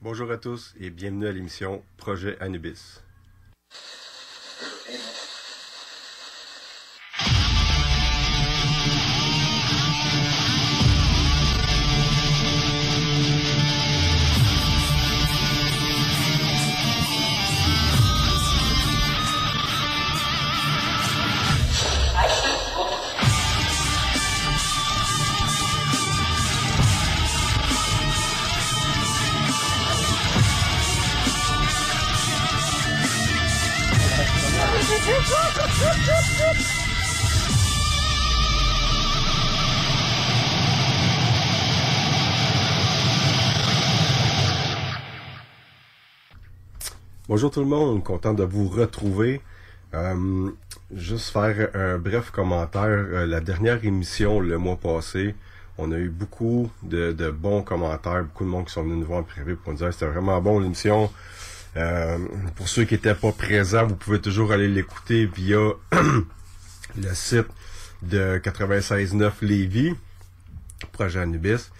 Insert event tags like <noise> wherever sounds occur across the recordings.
Bonjour à tous et bienvenue à l'émission Projet Anubis. Bonjour tout le monde, content de vous retrouver. Euh, juste faire un bref commentaire. Euh, la dernière émission le mois passé, on a eu beaucoup de, bons commentaires, beaucoup de monde qui sont venus nous voir en privé pour nous dire c'était vraiment bon l'émission. Euh, pour ceux qui n'étaient pas présents, vous pouvez toujours aller l'écouter via <clears throat> le site de 96.9 Lévis, Projet Anubis.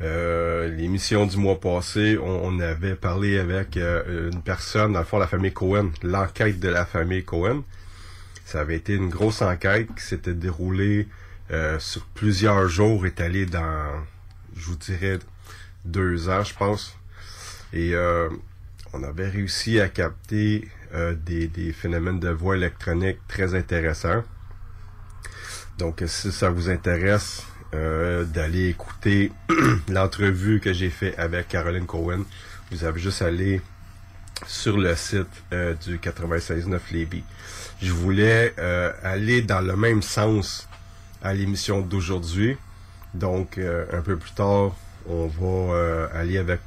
Euh, l'émission du mois passé, on, on avait parlé avec euh, une personne, dans le fond, la famille Cohen, l'enquête de la famille Cohen. Ça avait été une grosse enquête qui s'était déroulée euh, sur plusieurs jours, étalée dans, je vous dirais, deux ans, je pense. Et euh, on avait réussi à capter euh, des, des phénomènes de voix électronique très intéressants. Donc, si ça vous intéresse, euh, d'aller écouter <clears throat> l'entrevue que j'ai fait avec Caroline Cohen. Vous avez juste à aller sur le site euh, du 96.9 Lévis. Je voulais euh, aller dans le même sens à l'émission d'aujourd'hui. Donc, un peu plus tard, on va aller avec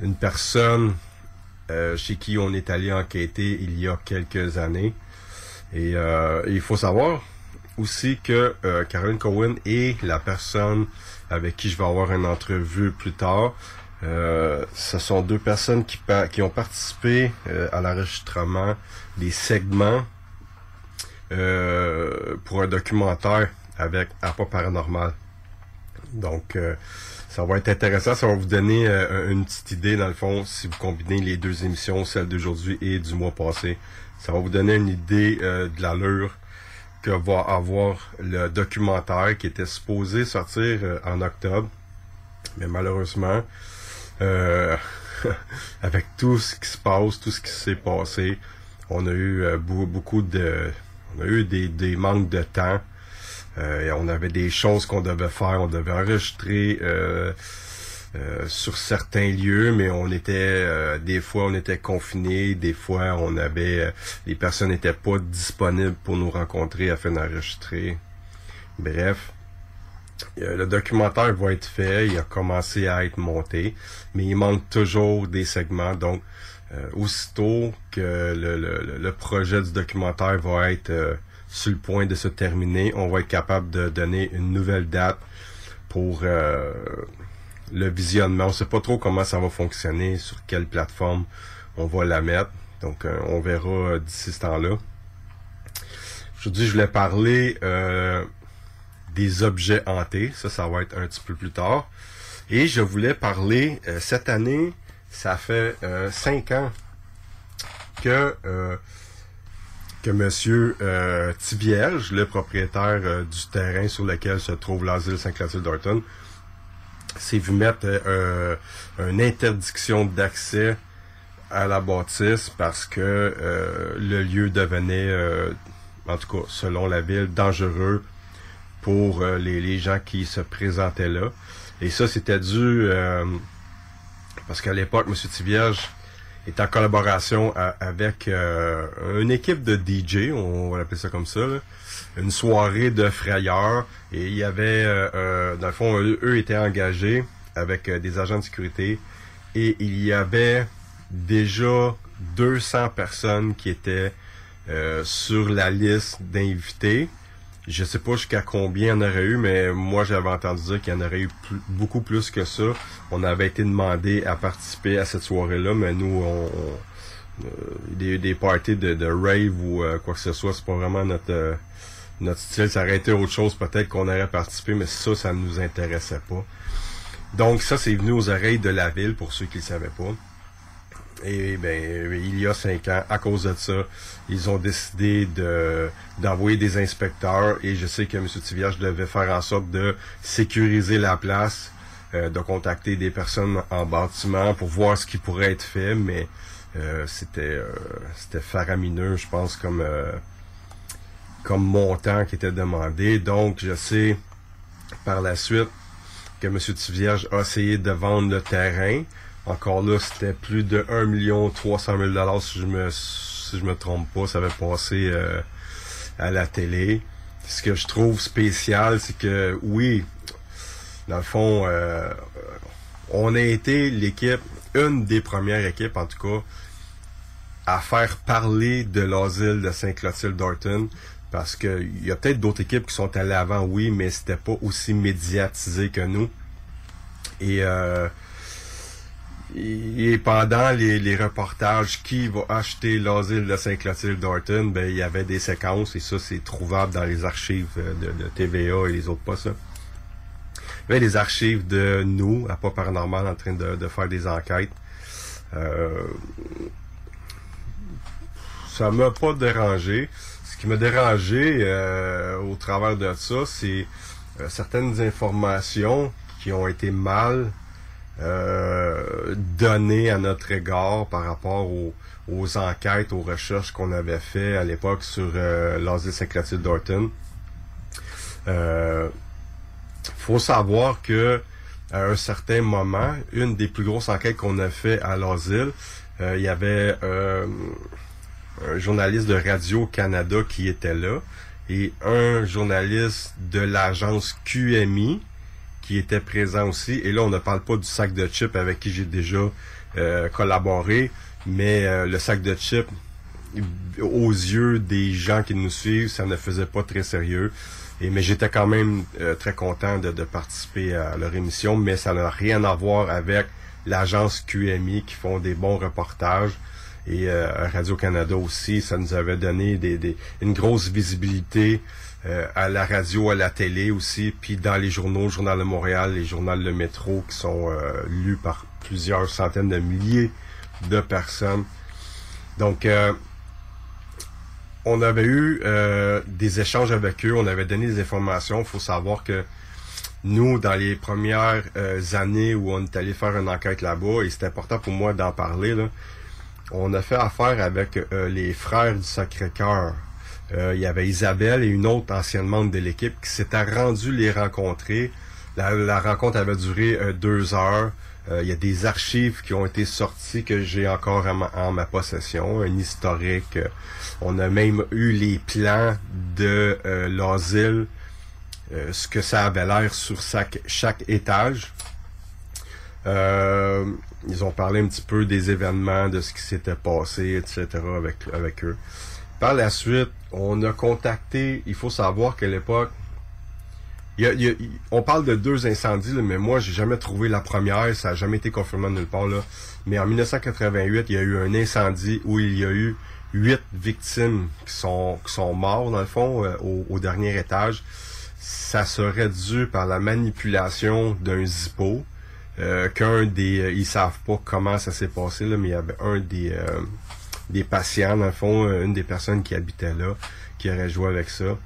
une personne chez qui on est allé enquêter il y a quelques années. Et il faut savoir, aussi que euh, Caroline Cohen est la personne avec qui je vais avoir une entrevue plus tard. Euh, ce sont deux personnes qui, qui ont participé euh, à l'enregistrement des segments euh, pour un documentaire avec Apa Paranormal. Donc, euh, ça va être intéressant. Ça va vous donner euh, une petite idée, dans le fond, si vous combinez les deux émissions, celle d'aujourd'hui et du mois passé. Ça va vous donner une idée de l'allure que va avoir le documentaire qui était supposé sortir euh, en octobre. Mais malheureusement, euh, <laughs> avec tout ce qui se passe, tout ce qui s'est passé, on a eu euh, beau- beaucoup de... On a eu des, des manques de temps. Euh, on avait des choses qu'on devait faire. On devait enregistrer euh, sur certains lieux, mais on était euh, des fois on était confinés, des fois on avait euh, les personnes n'étaient pas disponibles pour nous rencontrer afin d'enregistrer. Bref, euh, le documentaire va être fait, il a commencé à être monté, mais il manque toujours des segments. Donc, aussitôt que le, le- projet du documentaire va être sur le point de se terminer, on va être capable de donner une nouvelle date pour le visionnement. On sait pas trop comment ça va fonctionner, sur quelle plateforme on va la mettre. Donc, on verra d'ici ce temps-là. Aujourd'hui, je voulais parler des objets hantés. Ça, ça va être un petit peu plus tard. Et je voulais parler, cette année, ça fait cinq ans que que Monsieur euh, Tivierge, le propriétaire euh, du terrain sur lequel se trouve l'asile Saint-Clotilde s'est vu mettre euh, une interdiction d'accès à la bâtisse parce que euh, le lieu devenait, en tout cas selon la ville, dangereux pour les, gens qui se présentaient là. Et ça, c'était dû parce qu'à l'époque, M. Tivierge est en collaboration avec euh, une équipe de DJ, on va l'appeler ça comme ça, une soirée de frayeurs. Et il y avait, euh, euh, dans le fond, eux, étaient engagés avec des agents de sécurité. Et il y avait déjà 200 personnes qui étaient sur la liste d'invités. Je sais pas jusqu'à combien il y en aurait eu, mais moi j'avais entendu dire qu'il y en aurait eu beaucoup plus que ça. On avait été demandé à participer à cette soirée-là, mais nous, on, euh, des, des parties de, rave ou euh, quoi que ce soit, c'est pas vraiment notre euh, notre style. Ça aurait été autre chose, peut-être qu'on aurait participé, mais ça, ça ne nous intéressait pas. Donc ça, c'est venu aux oreilles de la ville, pour ceux qui ne savaient pas. Et ben, il y a cinq ans, à cause de ça, ils ont décidé de d'envoyer des inspecteurs. Et je sais que M. Tiviage devait faire en sorte de sécuriser la place, euh, de contacter des personnes en bâtiment pour voir ce qui pourrait être fait, mais euh, c'était euh, c'était faramineux, je pense, comme comme montant qui était demandé. Donc, je sais par la suite que M. Tivierge a essayé de vendre le terrain. Encore là, c'était plus de 1 million 300 000 dollars si je me si je me trompe pas, ça avait passé euh, à la télé. Ce que je trouve spécial, c'est que oui, dans le fond, euh, on a été l'équipe, une des premières équipes en tout cas, à faire parler de l'asile de Saint-Clotilde d'Orton. Parce qu'il y a peut-être d'autres équipes qui sont à l'avant, oui, mais c'était pas aussi médiatisé que nous. Et euh, et pendant les, reportages qui va acheter l'asile de Saint-Clotilde d'Orton, ben il y avait des séquences et ça c'est trouvable dans les archives de, TVA et les autres ça. Il y avait des archives de nous, à pas paranormal, en train de, faire des enquêtes. Euh, ça m'a pas dérangé. Qui m'a dérangé euh, au travers de ça, c'est euh, certaines informations qui ont été mal euh, donné à notre égard par rapport aux, enquêtes, aux recherches qu'on avait fait à l'époque sur l'asile Saint-Clotilde d'Orton. Faut savoir que à un certain moment, une des plus grosses enquêtes qu'on a fait à l'asile, il y avait un journaliste de Radio Canada qui était là et un journaliste de l'agence QMI qui était présent aussi. Et là, on ne parle pas du sac de chips avec qui j'ai déjà euh, collaboré, mais euh, le sac de chips, aux yeux des gens qui nous suivent, ça ne faisait pas très sérieux. Et, mais j'étais quand même euh, très content de, participer à leur émission, mais ça n'a rien à voir avec l'agence QMI qui font des bons reportages. Et Radio-Canada aussi, ça nous avait donné une grosse visibilité euh, à la radio, à la télé aussi, puis dans les journaux, le Journal de Montréal, les journaux Le Métro, qui sont euh, lus par plusieurs centaines de milliers de personnes. Donc, euh, on avait eu des échanges avec eux, on avait donné des informations. Il faut savoir que nous, dans les premières années où on est allé faire une enquête là-bas, et c'est important pour moi d'en parler, là, on a fait affaire avec les frères du Sacré-Cœur euh, il y avait Isabelle et une autre ancienne membre de l'équipe qui s'étaient rendus les rencontrer. La, rencontre avait duré euh, deux heures. Euh, il y a des archives qui ont été sorties que j'ai encore en ma, possession, un historique. on a même eu les plans de l'asile, ce que ça avait l'air sur chaque, chaque étage. Ils ont parlé un petit peu des événements, de ce qui s'était passé, etc. avec, avec eux. Par la suite, on a contacté, il faut savoir qu'à l'époque, il y a- il y a- on parle de deux incendies, là, mais moi, j'ai jamais trouvé la première. Ça a jamais été confirmé nulle part. Là. Mais en 1988, il y a eu un incendie où il y a eu huit victimes qui sont, qui sont morts, dans le fond, euh, au, au dernier étage. Ça serait dû par la manipulation d'un zippo. Euh, qu'un des... euh, ils savent pas comment ça s'est passé, là, mais il y avait un des... euh, des patients, dans le fond, une des personnes qui habitait là, qui aurait joué avec ça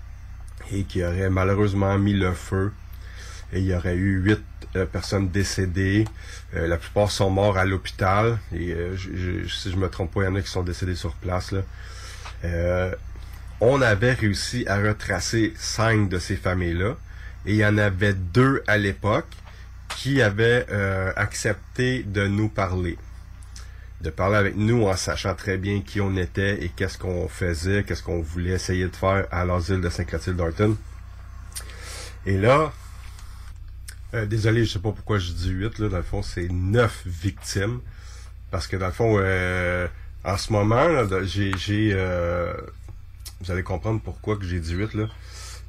et qui aurait malheureusement mis le feu. Et il y aurait eu huit personnes décédées. Euh, la plupart sont morts à l'hôpital. Et euh, je- je- si je me trompe pas, il y en a qui sont décédés sur place. Là. Euh, on avait réussi à retracer cinq de ces familles-là. Et il y en avait deux à l'époque qui avaient euh, accepté de nous parler de parler avec nous en sachant très bien qui on était et qu'est-ce qu'on faisait, qu'est-ce qu'on voulait essayer de faire à l'asile de Saint-Clotilde-Darton. Et là, euh, désolé, je sais pas pourquoi je dis 8, là, dans le fond, c'est 9 victimes. Parce que dans le fond, euh, en ce moment, j'ai, j'ai euh, vous allez comprendre pourquoi que j'ai dit 8, là.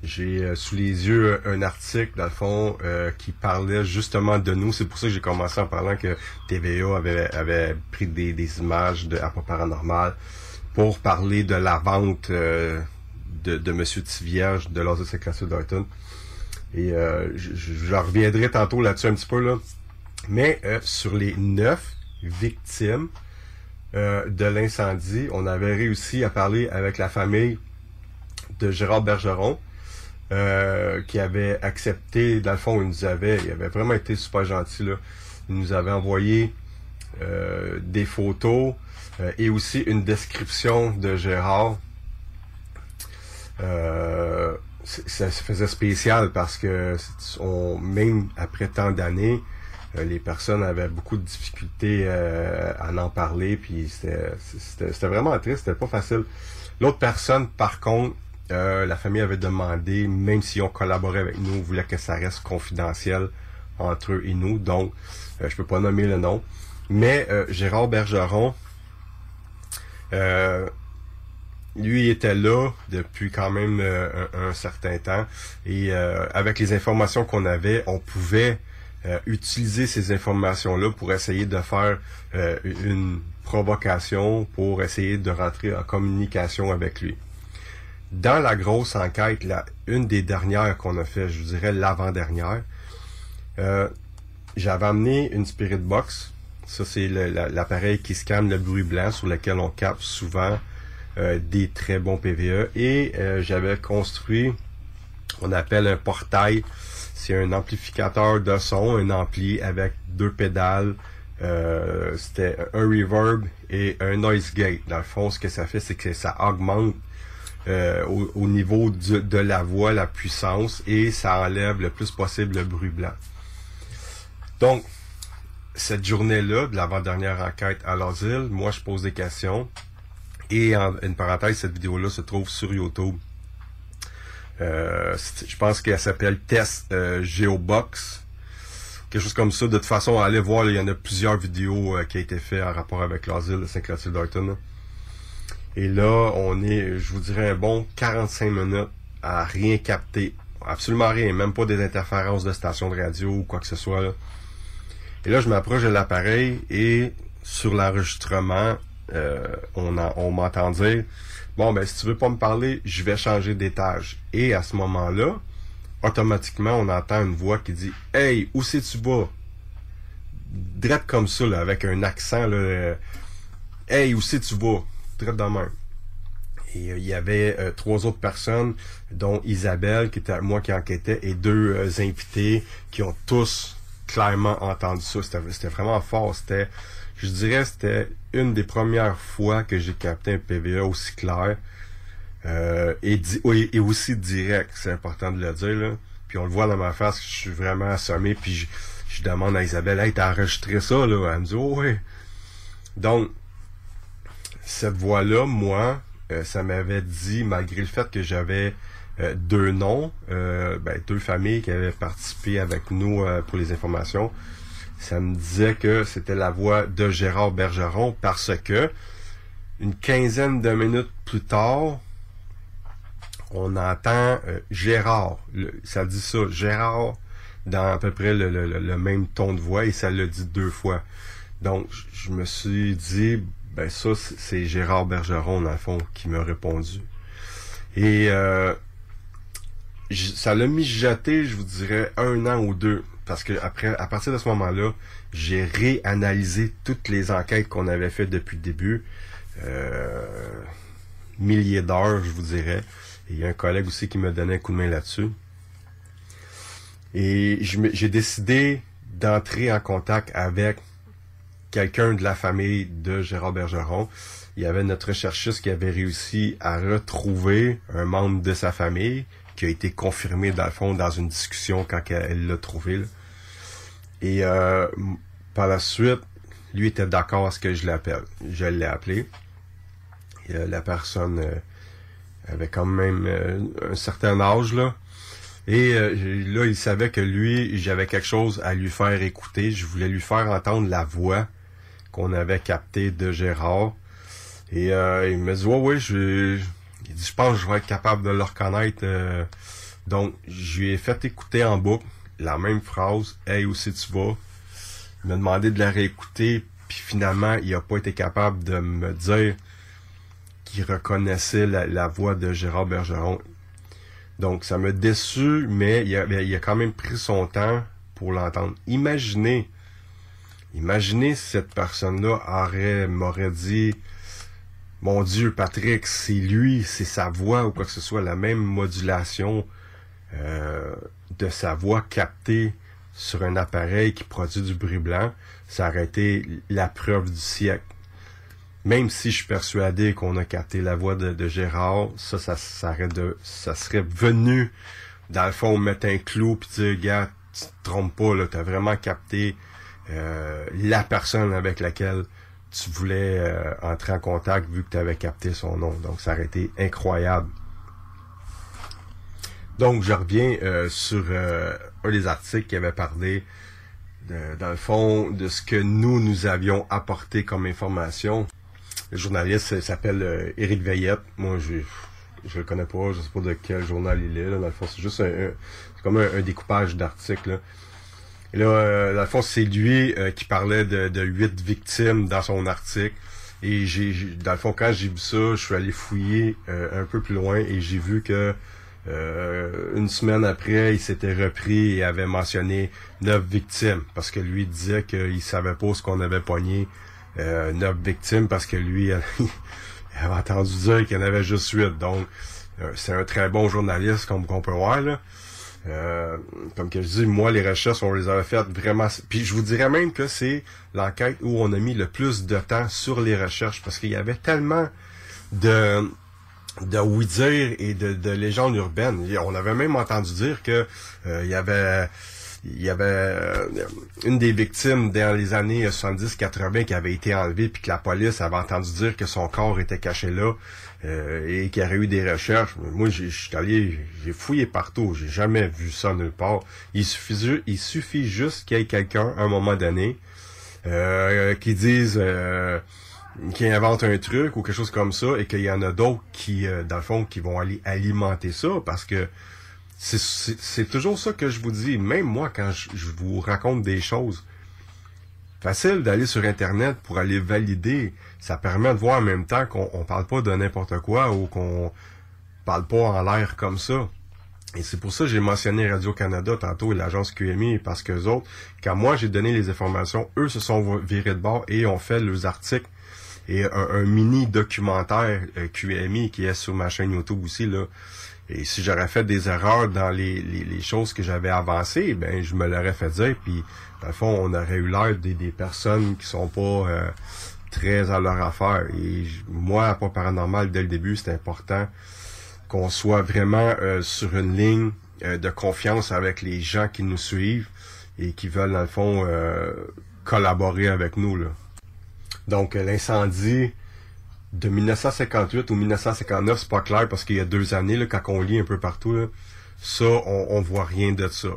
J'ai euh, sous les yeux un article, dans le fond, euh, qui parlait justement de nous. C'est pour ça que j'ai commencé en parlant que TVA avait, avait pris des, des images de Paranormal pour parler de la vente euh, de, de Monsieur Tivierge de l'Asile Sécurité d'Arton. Et euh, je, reviendrai tantôt là-dessus un petit peu, là. Mais euh, sur les neuf victimes euh, de l'incendie, on avait réussi à parler avec la famille de Gérard Bergeron, euh, qui avait accepté, dans le fond, il nous avait, il avait vraiment été super gentil, là. Il nous avait envoyé euh, des photos euh, et aussi une description de Gérard. Ça se faisait spécial parce que même après tant d'années, les personnes avaient beaucoup de difficultés à en parler, puis c'était vraiment triste, c'était pas facile. L'autre personne, par contre, euh, la famille avait demandé, même si on collaborait avec nous, on voulait que ça reste confidentiel entre eux et nous, donc euh, je peux pas nommer le nom. Mais euh, Gérard Bergeron, euh, lui était là depuis quand même un, certain temps et avec les informations qu'on avait, on pouvait utiliser ces informations-là pour essayer de faire une provocation, pour essayer de rentrer en communication avec lui. Dans la grosse enquête, une des dernières qu'on a fait, je dirais l'avant-dernière, euh, j'avais amené une Spirit Box. Ça, c'est l'appareil qui scanne le bruit blanc sur lequel on capte souvent euh, des très bons PVE. Et euh, j'avais construit, on appelle un portail. C'est un amplificateur de son, un ampli avec deux pédales. Euh, C'était un reverb et un noise gate. Dans le fond, ce que ça fait, c'est que ça augmente euh, au, au niveau de la voix, la puissance, et ça enlève le plus possible le bruit blanc. Donc, cette journée-là, de l'avant-dernière enquête à l'asile, moi je pose des questions. Et en une parenthèse, cette vidéo-là se trouve sur YouTube. Euh, je pense qu'elle s'appelle Test euh, Geobox. Quelque chose comme ça. De toute façon, allez voir, il y en a plusieurs vidéos qui ont été faites en rapport avec l'asile de Saint-Clotilde-Darton. Et là, on est, je vous dirais, un bon 45 minutes à rien capter. Absolument rien. Même pas des interférences de stations de radio ou quoi que ce soit. Et là, je m'approche de l'appareil et sur l'enregistrement, euh, on, en- on m'entend dire Bon, ben, si tu veux pas me parler, je vais changer d'étage. Et à ce moment-là, automatiquement, on entend une voix qui dit Hey, où c'est tu vas? Drette comme ça, avec un accent, là. euh, Hey, où c'est tu vas? Et euh, il y avait euh, trois autres personnes, dont Isabelle, qui était moi qui enquêtait, et deux euh, invités qui ont tous clairement entendu ça. C'était vraiment fort. C'était, je dirais, c'était une des premières fois que j'ai capté un PVA aussi clair et, aussi direct. C'est important de le dire. Là. Puis on le voit dans ma face, je suis vraiment assommé. Puis je, demande à Isabelle, hey, t'as enregistré ça là Elle me dit, oh, oui. Donc, cette voix-là, moi, euh, ça m'avait dit, malgré le fait que j'avais euh, deux noms, euh, ben, deux familles qui avaient participé avec nous pour les informations, ça me disait que c'était la voix de Gérard Bergeron parce que une quinzaine de minutes plus tard, on entend Gérard. ça dit ça, Gérard, dans à peu près le, même ton de voix, et ça le dit deux fois. Donc, je me suis dit, ben ça, c'est Gérard Bergeron, dans le fond, qui m'a répondu. Et euh, ça l'a mijoté, je vous dirais, un an ou deux. Parce que après, à partir de ce moment-là, j'ai réanalysé toutes les enquêtes qu'on avait faites depuis le début. Euh, milliers d'heures, je vous dirais. Et il y a un collègue aussi qui me donnait un coup de main là-dessus. Et j'ai décidé d'entrer en contact avec quelqu'un de la famille de Gérard Bergeron. Il y avait notre recherchiste qui avait réussi à retrouver un membre de sa famille qui a été confirmé dans le fond dans une discussion quand elle l'a trouvé. Et euh, par la suite, lui était d'accord à ce que je l'appelle. Je l'ai appelé. Euh, la personne euh, avait quand même un certain âge là. Et là, il savait que lui, j'avais quelque chose à lui faire écouter. Je voulais lui faire entendre la voix qu'on avait captée de Gérard. Et il me dit, ouais, oui, je, il je pense que je vais être capable de le reconnaître. donc, je lui ai fait écouter en boucle la même phrase, Hey, où si tu vas? Il m'a demandé de la réécouter, puis finalement, il a pas été capable de me dire qui reconnaissait la, voix de Gérard Bergeron. Donc, ça m'a déçu, mais il a, il a quand même pris son temps pour l'entendre. Imaginez, imaginez si cette personne-là aurait, m'aurait dit, mon Dieu, Patrick, c'est lui, c'est sa voix ou quoi que ce soit, la même modulation euh, de sa voix captée sur un appareil qui produit du bruit blanc, ça aurait été la preuve du siècle. Même si je suis persuadé qu'on a capté la voix de, Gérard, ça, ça, ça serait venu, dans le fond, mettre un clou puis dire, gars, tu te trompes pas, là, t'as vraiment capté euh, la personne avec laquelle tu voulais euh, entrer en contact vu que tu avais capté son nom. Donc, ça aurait été incroyable. Donc, je reviens euh, sur un des articles qui avait parlé, dans le fond, de ce que nous, nous avions apporté comme information le journaliste s'appelle Éric Veillette. Moi, je le connais pas, je sais pas de quel journal il est. Dans le fond, c'est juste un, comme un, découpage d'articles. Et là, euh, dans le fond, c'est lui euh, qui parlait de huit victimes dans son article. Et j'ai, dans le fond, quand j'ai vu ça, je suis allé fouiller un peu plus loin et j'ai vu que une semaine après, il s'était repris et avait mentionné neuf victimes parce que lui disait qu'il savait pas ce qu'on avait pogné euh, neuf victimes parce que lui, <laughs> il avait entendu dire qu'il y en avait juste huit. Donc, euh, c'est un très bon journaliste, comme on peut voir. Là. Euh, comme que je dis, moi, les recherches, on les avait faites vraiment... Puis je vous dirais même que c'est l'enquête où on a mis le plus de temps sur les recherches parce qu'il y avait tellement de de oui dire et de, de légendes urbaines. On avait même entendu dire que euh, il y avait il y avait euh, une des victimes dans les années 70-80 qui avait été enlevée puis que la police avait entendu dire que son corps était caché là euh, et qu'il y aurait eu des recherches. Moi, j'ai allé, j'ai fouillé partout, j'ai jamais vu ça nulle part. Il suffit, juste qu'il y ait quelqu'un à un moment donné euh, qui dise qui invente un truc ou quelque chose comme ça et qu'il y en a d'autres qui, dans le fond, qui vont aller alimenter ça parce que c'est toujours ça que je vous dis. Même moi, quand je, vous raconte des choses, facile d'aller sur Internet pour aller valider. Ça permet de voir en même temps qu'on on parle pas de n'importe quoi ou qu'on parle pas en l'air comme ça. Et c'est pour ça que j'ai mentionné Radio-Canada tantôt et l'agence QMI, parce que autres, quand moi j'ai donné les informations, eux se sont virés de bord et ont fait leurs articles et un, mini documentaire euh, QMI qui est sur ma chaîne YouTube aussi, là, et si j'aurais fait des erreurs dans les, choses que j'avais avancées, ben je me l'aurais fait dire. Puis, dans le fond, on aurait eu l'air des, des personnes qui sont pas euh, très à leur affaire. Et moi, pas paranormal, dès le début, c'est important qu'on soit vraiment euh, sur une ligne euh, de confiance avec les gens qui nous suivent et qui veulent, dans le fond, collaborer avec nous. Là. Donc, l'incendie de 1958 ou 1959, c'est pas clair parce qu'il y a deux années, là, quand on lit un peu partout, ça, on, on voit rien de ça.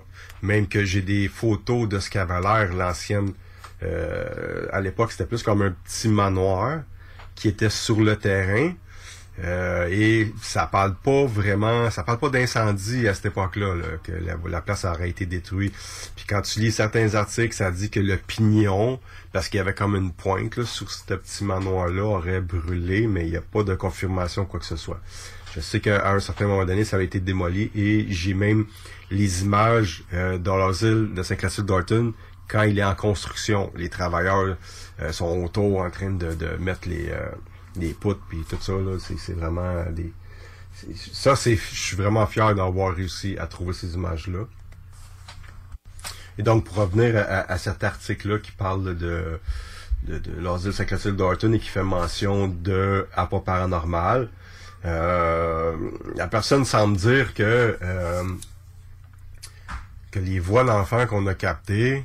Même que j'ai des photos de ce qu'avait l'ancienne. Euh, à l'époque, c'était plus comme un petit manoir qui était sur le terrain. Euh, et ça parle pas vraiment, ça parle pas d'incendie à cette époque-là, là, que la, la, place aurait été détruite. Puis quand tu lis certains articles, ça dit que le pignon, parce qu'il y avait comme une pointe là, sur ce petit manoir-là, aurait brûlé, mais il n'y a pas de confirmation quoi que ce soit. Je sais qu'à un certain moment donné, ça avait été démoli et j'ai même les images euh, dans l'asile de Saint-Claude-Dorton quand il est en construction. Les travailleurs euh, sont autour en train de, mettre les, euh, les poutres puis tout ça. Là, c'est, c'est vraiment des. Ça, c'est. Je suis vraiment fier d'avoir réussi à trouver ces images-là. Et donc, pour revenir à, cet article-là qui parle de, de, de l'asile Saint-Clotilde d'Orton et qui fait mention de apport paranormal, euh, la personne semble dire que que les voix d'enfants qu'on a captées,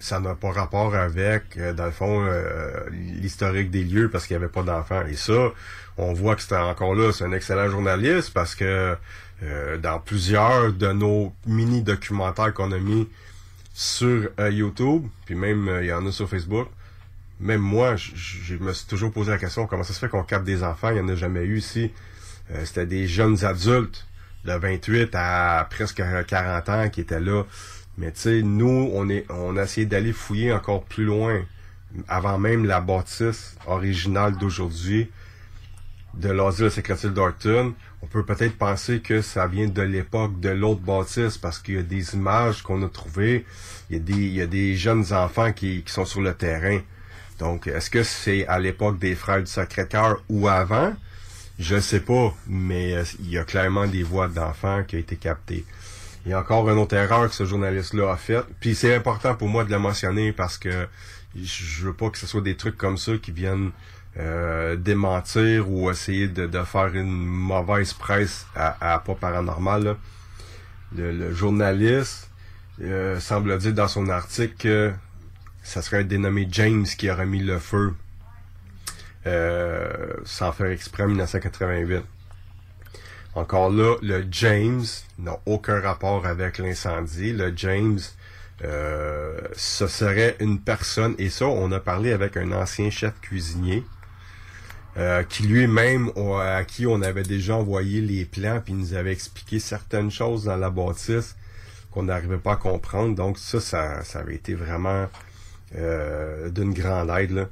ça n'a pas rapport avec, euh, dans le fond, euh, l'historique des lieux parce qu'il n'y avait pas d'enfants. Et ça, on voit que c'est encore là, c'est un excellent journaliste parce que euh, dans plusieurs de nos mini-documentaires qu'on a mis sur YouTube, puis même il y en a sur Facebook, même moi, je, je, me suis toujours posé la question comment ça se fait qu'on capte des enfants, il n'y en a jamais eu ici. C'était des jeunes adultes de 28 à presque 40 ans qui étaient là. Mais tu sais, nous, on est, on a essayé d'aller fouiller encore plus loin, avant même la bâtisse originale d'aujourd'hui de l'asile Secrétaire d'Orton. On peut peut-être penser que ça vient de l'époque de l'autre bâtisse parce qu'il y a des images qu'on a trouvées. Il y a des, il y a des jeunes enfants qui, qui sont sur le terrain. Donc, est-ce que c'est à l'époque des frères du Sacré-Cœur ou avant? Je ne sais pas, mais euh, il y a clairement des voix d'enfants qui ont été captées. Il y a encore une autre erreur que ce journaliste-là a faite. Puis c'est important pour moi de la mentionner parce que je veux pas que ce soit des trucs comme ça qui viennent euh, démentir ou essayer de, faire une mauvaise presse à, pas paranormal. Le, le, journaliste euh, semble dire dans son article que ça serait dénommé James qui aurait mis le feu euh, sans faire exprès en 1988. Encore là, le James n'a aucun rapport avec l'incendie. Le James, euh, ce serait une personne, et ça, on a parlé avec un ancien chef cuisinier, euh, qui lui-même, à qui on avait déjà envoyé les plans, puis il nous avait expliqué certaines choses dans la bâtisse qu'on n'arrivait pas à comprendre. Donc ça, ça, avait été vraiment euh, d'une grande aide.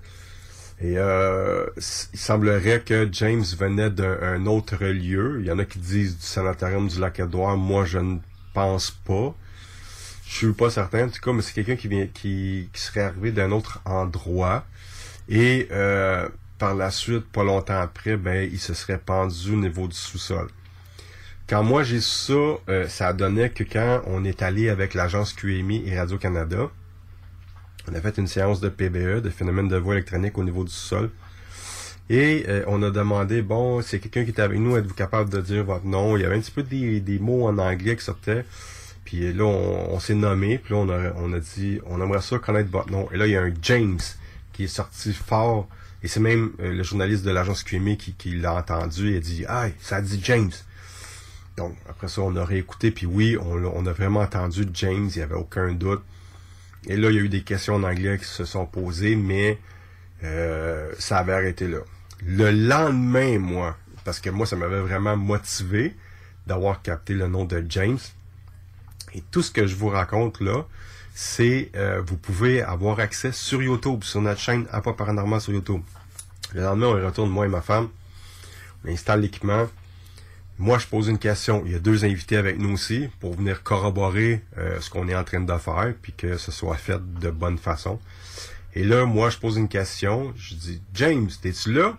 Et euh, il semblerait que James venait d'un autre lieu. Il y en a qui disent du sanatorium du Lac-Édouard. Moi, je ne pense pas. Je suis pas certain. En tout cas, mais c'est quelqu'un qui, vient, qui, qui serait arrivé d'un autre endroit. Et euh, par la suite, pas longtemps après, ben, il se serait pendu au niveau du sous-sol. Quand moi j'ai ça, euh, ça donnait que quand on est allé avec l'agence QMI et Radio-Canada, on a fait une séance de PBE, de phénomène de voie électronique au niveau du sol. Et euh, on a demandé, bon, c'est quelqu'un qui est avec nous, êtes-vous capable de dire votre nom? Il y avait un petit peu des, mots en anglais qui sortaient. Puis là, on, s'est nommé, puis là, on a, dit, on aimerait ça connaître votre nom. Et là, il y a un James qui est sorti fort. Et c'est même euh, le journaliste de l'agence QMI qui, qui l'a entendu et a dit, ah, ça dit James. Donc, après ça, on a réécouté, puis oui, on, on a vraiment entendu James, il n'y avait aucun doute. Et là, il y a eu des questions en anglais qui se sont posées, mais euh, ça avait arrêté là. Le lendemain, moi, parce que moi, ça m'avait vraiment motivé d'avoir capté le nom de James. Et tout ce que je vous raconte là, c'est euh, vous pouvez avoir accès sur YouTube, sur notre chaîne Apa Paranormal sur YouTube. Le lendemain, on retourne, moi et ma femme. On installe l'équipement. Moi, je pose une question. Il y a deux invités avec nous aussi pour venir corroborer euh, ce qu'on est en train de faire, puis que ce soit fait de bonne façon. Et là, moi, je pose une question. Je dis, James, t'es-tu là?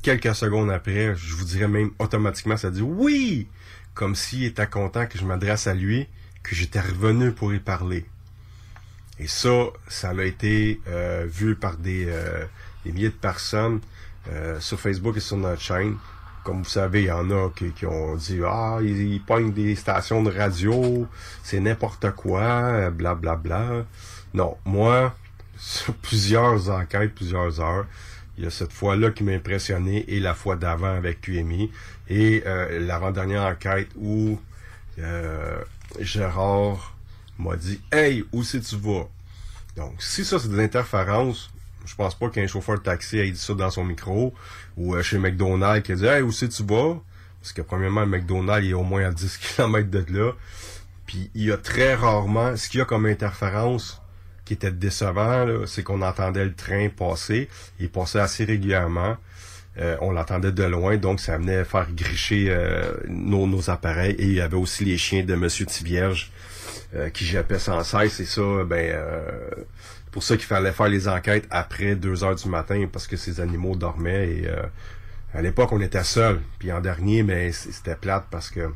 Quelques secondes après, je vous dirais même automatiquement, ça dit oui! Comme s'il était content que je m'adresse à lui, que j'étais revenu pour y parler. Et ça, ça a été euh, vu par euh, des milliers de personnes sur Facebook et sur notre chaîne comme vous savez, il y en a qui, ont dit Ah, ils, ils des stations de radio, c'est n'importe quoi, blablabla. Bla, bla. Non, moi, sur plusieurs enquêtes, plusieurs heures, il y a cette fois-là qui m'a impressionné et la fois d'avant avec QMI et euh, l'avant-dernière enquête où euh, Gérard m'a dit Hey, où c'est tu vas? Donc, si ça c'est des interférences, Je pense pas qu'un chauffeur de taxi ait dit ça dans son micro ou euh, chez McDonald's qui a dit Hey, où c'est tu vas? Parce que premièrement, McDonald's il est au moins à 10 <laughs> km de là. Puis il y a très rarement, ce qu'il y a comme interférence qui était décevant, c'est qu'on entendait le train passer. Il passait assez régulièrement. Euh, on l'entendait de loin, donc ça venait faire gricher euh, nos, nos, appareils. Et il y avait aussi les chiens de Monsieur Tivierge euh, qui jappaient sans cesse. Et ça, ben, pour ça qu'il fallait faire les enquêtes après 2 heures du matin parce que ces animaux dormaient. Et à l'époque, on était seuls. Puis en dernier, mais c'était plate parce que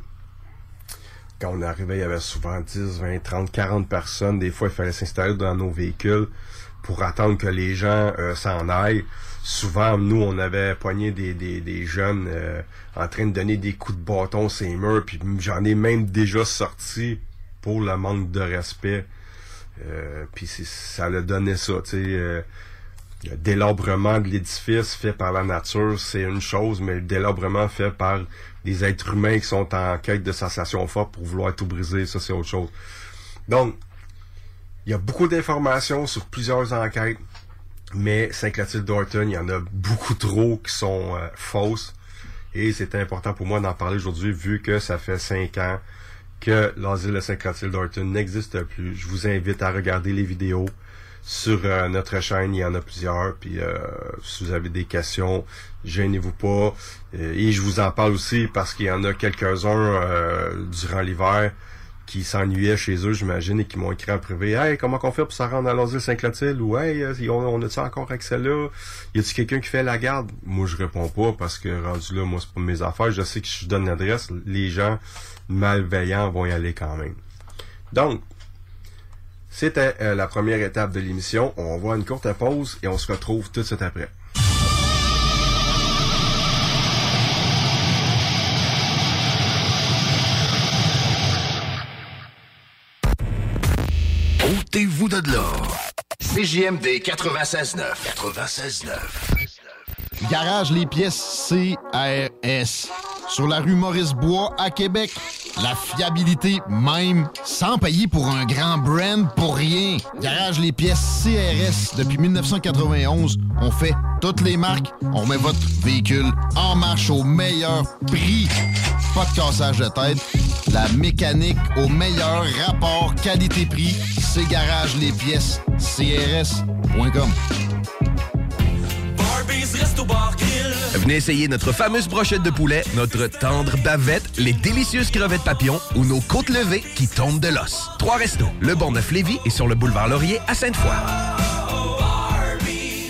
quand on arrivait, il y avait souvent 10, 20, 30, 40 personnes. Des fois, il fallait s'installer dans nos véhicules pour attendre que les gens s'en aillent souvent, nous, on avait poigné des, des, des jeunes euh, en train de donner des coups de bâton ces murs, puis j'en ai même déjà sorti pour le manque de respect. Euh, puis ça le donnait ça, tu sais. Euh, le délabrement de l'édifice fait par la nature, c'est une chose, mais le délabrement fait par des êtres humains qui sont en quête de sensation forte pour vouloir tout briser, ça c'est autre chose. Donc, il y a beaucoup d'informations sur plusieurs enquêtes. Mais Saint-Clotilde-Dorton, il y en a beaucoup trop qui sont euh, fausses. Et c'est important pour moi d'en parler aujourd'hui vu que ça fait cinq ans que l'asile de Saint-Clotilde-Dorton n'existe plus. Je vous invite à regarder les vidéos sur euh, notre chaîne. Il y en a plusieurs. Puis euh, si vous avez des questions, gênez-vous pas. et je vous en parle aussi parce qu'il y en a quelques-uns durant l'hiver qui s'ennuyaient chez eux, j'imagine, et qui m'ont écrit en privé Hey, comment qu'on fait pour s'en rendre à l'asile Saint-Clotilde? Ou Hey, euh, on, a-tu encore accès là? Y a-tu quelqu'un qui fait la garde? Moi, je réponds pas parce que rendu là, moi, c'est pas mes affaires. Je sais que je donne l'adresse, les gens malveillants vont y aller quand même. Donc, c'était euh, la première étape de l'émission. On va une courte pause et on se retrouve tout de suite après. CJMD 96.9. 96.9. Garage les pièces CRS. Sur la rue Maurice-Bois à Québec. La fiabilité même, sans payer pour un grand brand pour rien. Garage les pièces CRS. Depuis 1991, on fait toutes les marques. On met votre véhicule en marche au meilleur prix. Pas de cassage de tête. La mécanique au meilleur rapport qualité-prix. C'est Garage les pièces. CRS.com. Venez essayer notre fameuse brochette de poulet, notre tendre bavette, les délicieuses crevettes papillons ou nos côtes levées qui tombent de l'os. Trois restos, le Bon Neuf Lévis et sur le boulevard Laurier à Sainte-Foy.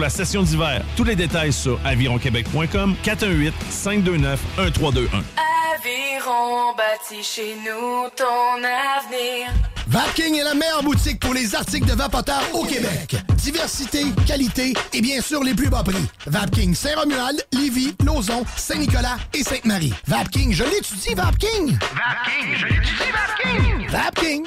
la session d'hiver. Tous les détails sur avironquebec.com 418 529 1321. Aviron bâti chez nous ton avenir. Vapking est la meilleure boutique pour les articles de vapoteurs au Québec. Diversité, qualité et bien sûr les plus bas prix. Vapking Saint-Romuald, Lévis, Lauson, Saint-Nicolas et Sainte-Marie. Vapking, je l'étudie, Vapking! Vapking, je l'étudie, Vapking! Vapking!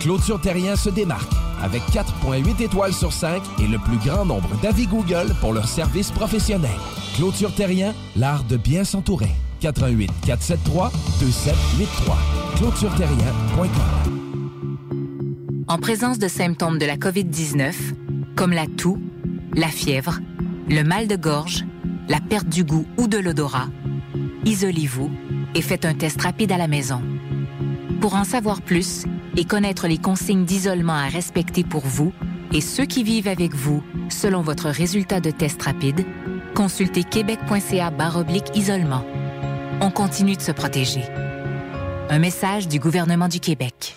Clôture Terrien se démarque avec 4.8 étoiles sur 5 et le plus grand nombre d'avis Google pour leur service professionnel. Clôture Terrien, l'art de bien s'entourer. 88 473 2783. clôtureterrien.com En présence de symptômes de la COVID-19, comme la toux, la fièvre, le mal de gorge, la perte du goût ou de l'odorat, isolez-vous et faites un test rapide à la maison. Pour en savoir plus et connaître les consignes d'isolement à respecter pour vous et ceux qui vivent avec vous selon votre résultat de test rapide, consultez québec.ca baroblique isolement. On continue de se protéger. Un message du gouvernement du Québec.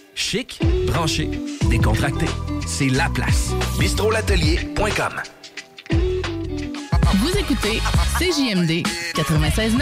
Chic, branché, décontracté. C'est la place. bistrolatelier.com. Vous écoutez CJMD 96.9.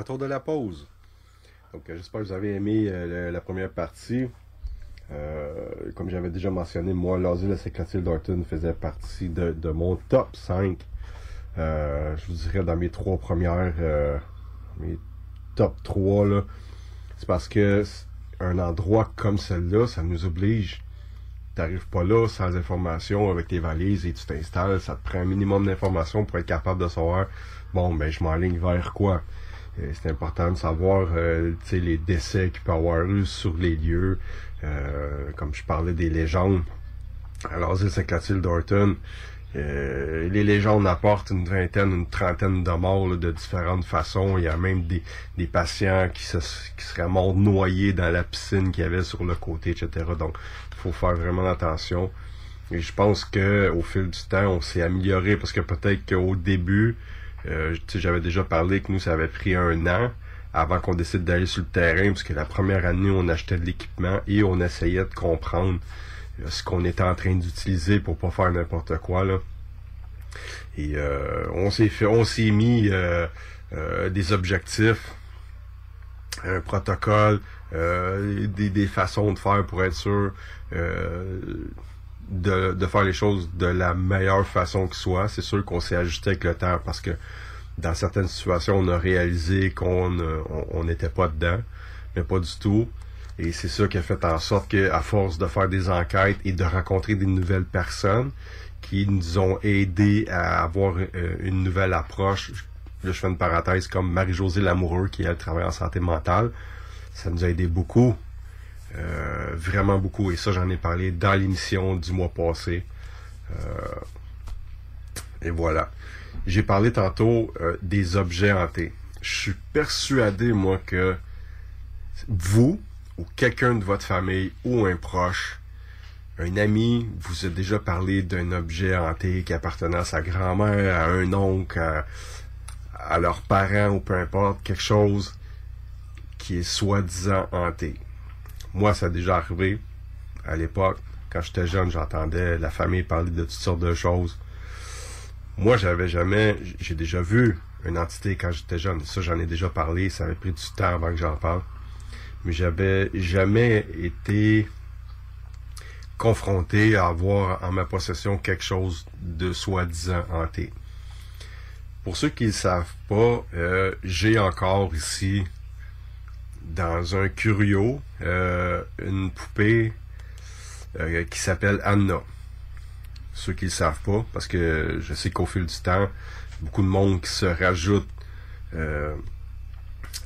Retour de la pause. Donc, euh, j'espère que vous avez aimé euh, la première partie. Euh, comme j'avais déjà mentionné, moi, l'Asile de Clotilde Dorton faisait partie de, mon top 5. Euh, je vous dirais dans mes trois premières, mes top 3, là. C'est parce que un endroit comme celle-là, ça nous oblige. T'arrives pas là sans information avec tes valises et tu t'installes. Ça te prend un minimum d'informations pour être capable de savoir, bon, ben, je m'enligne vers quoi. Euh, C'est important de savoir euh, les décès qu'il peut avoir eu sur les lieux. Euh, comme je parlais des légendes. Alors, Saint-Clotilde d'Orton. Euh, les légendes apportent une vingtaine, une trentaine de morts là, de différentes façons. Il y a même des, des patients qui se qui seraient morts noyés dans la piscine qu'il y avait sur le côté, etc. Donc, il faut faire vraiment attention. Et je pense que au fil du temps, on s'est amélioré parce que peut-être qu'au début, euh, j'avais déjà parlé que nous, ça avait pris un an avant qu'on décide d'aller sur le terrain, parce que la première année, on achetait de l'équipement et on essayait de comprendre euh, ce qu'on était en train d'utiliser pour pas faire n'importe quoi là. Et euh, on s'est fait, on s'est mis euh, euh, des objectifs, un protocole, euh, des, des façons de faire pour être sûr de, faire les choses de la meilleure façon que soit. C'est sûr qu'on s'est ajusté avec le temps parce que dans certaines situations, on a réalisé qu'on euh, on- n'était pas dedans, mais pas du tout. Et c'est ça qui a fait en sorte que, à force de faire des enquêtes et de rencontrer des nouvelles personnes qui nous ont aidés à avoir euh, une nouvelle approche, là je fais une parenthèse comme Marie-Josée Lamoureux qui elle travaille en santé mentale, ça nous a aidé beaucoup, euh, vraiment beaucoup. Et ça j'en ai parlé dans l'émission du mois passé. Euh, et voilà. J'ai parlé tantôt euh, des objets hantés. Je suis persuadé, moi, que vous, ou quelqu'un de votre famille ou un proche, un ami vous a déjà parlé d'un objet hanté qui appartenait à sa grand-mère, à un oncle, à, à leurs parents ou peu importe, quelque chose qui est soi-disant hanté. Moi, ça a déjà arrivé à l'époque. Quand j'étais jeune, j'entendais la famille parler de toutes sortes de choses. Moi, j'avais jamais, j'ai déjà vu une entité quand j'étais jeune. Ça, j'en ai déjà parlé. Ça avait pris du temps avant que j'en parle. Mais j'avais jamais été confronté à avoir en ma possession quelque chose de soi-disant hanté. Pour ceux qui ne savent pas, euh, j'ai encore ici, dans un curio, euh, une poupée euh, qui s'appelle Anna. Ceux qui ne le savent pas, parce que je sais qu'au fil du temps, beaucoup de monde qui se rajoute euh,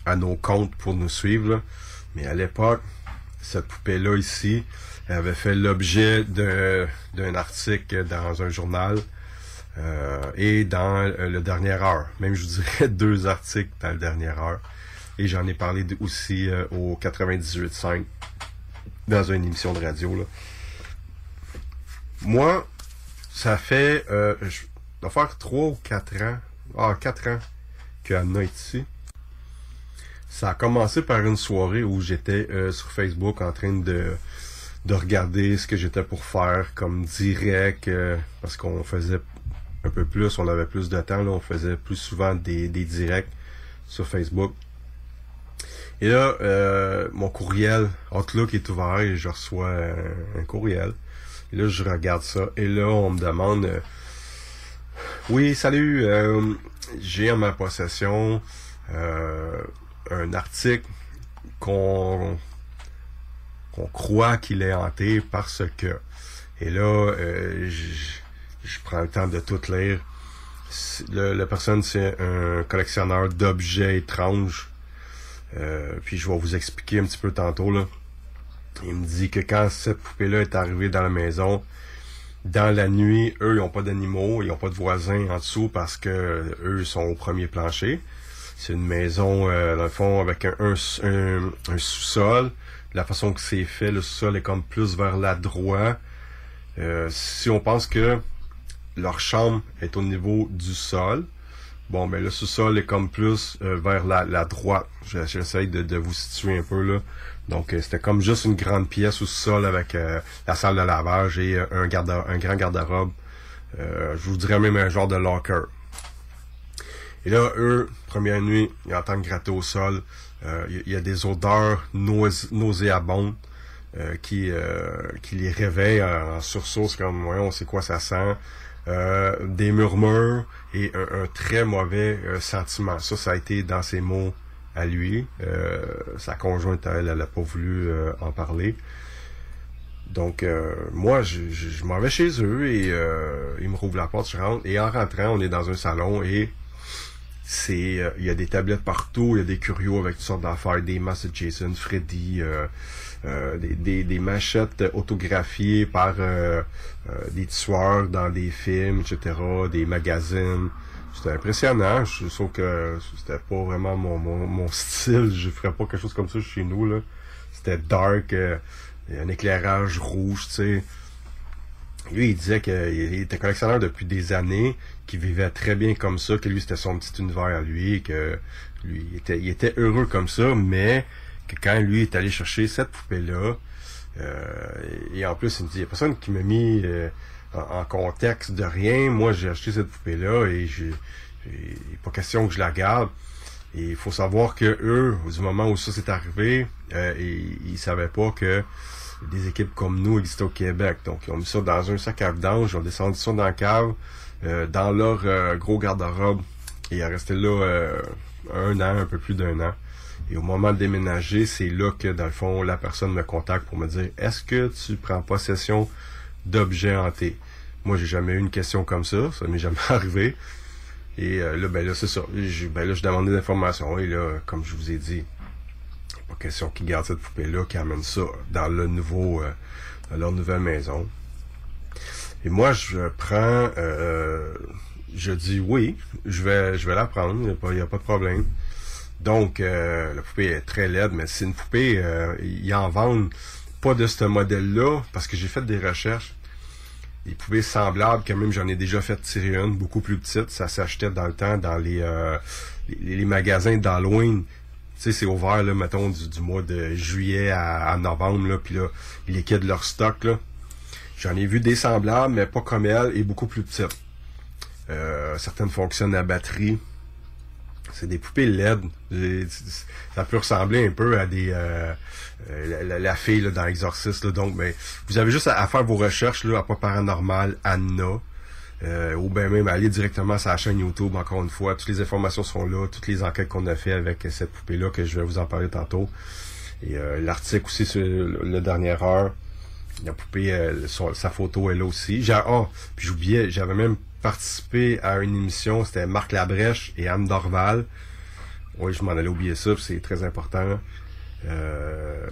à nos comptes pour nous suivre. Mais à l'époque, cette poupée-là ici avait fait l'objet d'un article dans un journal et dans le dernière heure. Même je vous dirais <laughs> deux articles dans le dernière heure. Et j'en ai parlé aussi euh, au 98.5 dans une émission de radio. Moi, ça fait euh, je faire trois ou quatre ans. Ah, quatre ans que Anna est ici. Ça a commencé par une soirée où j'étais euh, sur Facebook en train de, de regarder ce que j'étais pour faire comme direct euh, parce qu'on faisait un peu plus, on avait plus de temps, on faisait plus souvent des, des directs sur Facebook. Et là, euh, mon courriel Outlook est ouvert et je reçois un, courriel. Et là, je regarde ça. Et là, on me demande euh, Oui, salut, euh, j'ai en ma possession un article qu'on croit qu'il est hanté parce que. Et là, je prends le temps de tout lire. La personne, c'est un collectionneur d'objets étranges. Euh, puis je vais vous expliquer un petit peu tantôt. Là. Il me dit que quand cette poupée-là est arrivée dans la maison, dans la nuit, eux, ils n'ont pas d'animaux, ils n'ont pas de voisins en dessous parce que euh, eux sont au premier plancher. C'est une maison, euh, dans le fond, avec un, un, un- un sous-sol. La façon que c'est fait, le sous-sol est comme plus vers la droite. Euh, si on pense que leur chambre est au niveau du sol, bon, ben le sous-sol est comme plus euh, vers la, droite. Je- J'essaye de, vous situer un peu là. Donc, euh, c'était comme juste une grande pièce au sol avec euh, la salle de lavage et un, grand garde-robe. Je vous dirais même un genre de locker. Et là, eux, première nuit, ils entendent gratter au sol. Il y, a des odeurs naus- nauséabondes qui, qui les réveillent en sursaut. Comme, voyons, c'est quoi ça sent? Euh, des murmures et un, très mauvais euh, sentiment. Ça, ça a été dans ses mots à lui. Euh, sa conjointe, elle, elle n'a pas voulu en parler. Donc, moi, je, je, m'en vais chez eux et ils me rouvrent la porte, je rentre. Et en rentrant, on est dans un salon et c'est il y a des tablettes partout, il y a des curios avec toutes sortes d'affaires, des Jason, Freddy, euh, des, des, des machettes autographiées par euh, euh, des tueurs dans des films, etc., des magazines. C'était impressionnant, je trouve que c'était pas vraiment mon, mon, mon <laughs> style, je ferais pas quelque chose comme ça chez nous, là. C'était dark, euh, un éclairage rouge, tu sais. Lui, il disait qu'il était collectionneur depuis des années, qu'il vivait très bien comme ça, que lui, c'était son petit univers à lui, que lui, il était, il était heureux comme ça, mais que quand lui est allé chercher cette poupée-là, euh, et en plus, il me dit, il n'y a personne qui m'a mis euh, en, contexte de rien. Moi, j'ai acheté cette poupée-là et j'ai, pas question que je la garde. Et il faut savoir que eux, du moment où ça s'est arrivé, euh, et, ils savaient pas que des équipes comme nous existaient au Québec. Donc, ils ont mis ça dans un sac à vidange, ils ont descendu ça dans la cave, euh, dans leur euh, gros garde-robe. Et il est resté là euh, un an, un peu plus d'un an. Et au moment de déménager, c'est là que, dans le fond, la personne me contacte pour me dire Est-ce que tu prends possession d'objets hantés? Moi, j'ai jamais eu une question comme ça, ça m'est jamais <laughs> arrivé. Et euh, là, ben là, c'est ça. J'ai- Ben là, je demandais des informations. Et là, comme je vous ai dit, pas question qu'ils gardent cette poupée-là, qu'ils amènent ça dans le nouveau, euh, dans leur nouvelle maison. Et moi, je prends, euh, je dis oui, je vais, je vais la prendre, il n'y a pas de problème. Donc, euh, la poupée est très laide, mais c'est une poupée, euh, ils en vendent pas de ce modèle-là, parce que j'ai fait des recherches. Des poupées semblables, quand même, j'en ai déjà fait tirer une, beaucoup plus petite. Ça s'achetait dans le temps dans les, euh, les, les magasins d'Halloween. Tu sais, c'est ouvert, là, mettons, du, mois de juillet à, novembre, là, puis là, ils liquident leur stock. J'en ai vu des semblables, mais pas comme elle, et beaucoup plus petites. Euh, certaines fonctionnent à batterie. C'est des poupées LED. Ça peut ressembler un peu à des euh, euh, la, fille là, dans Exorcist. Là, donc, ben, vous avez juste à, à faire vos recherches là, à pas paranormal, Anna. Euh, ou bien même aller directement sur la chaîne YouTube, encore une fois. Toutes les informations sont là, toutes les enquêtes qu'on a fait avec cette poupée-là, que je vais vous en parler tantôt. Et l'article aussi sur le, le dernière heure. La poupée, sa photo est là aussi. Ah, puis j'oubliais, j'avais même participé à une émission, c'était Marc Labrèche et Anne Dorval. Oui, je m'en allais oublier ça, c'est très important. Euh,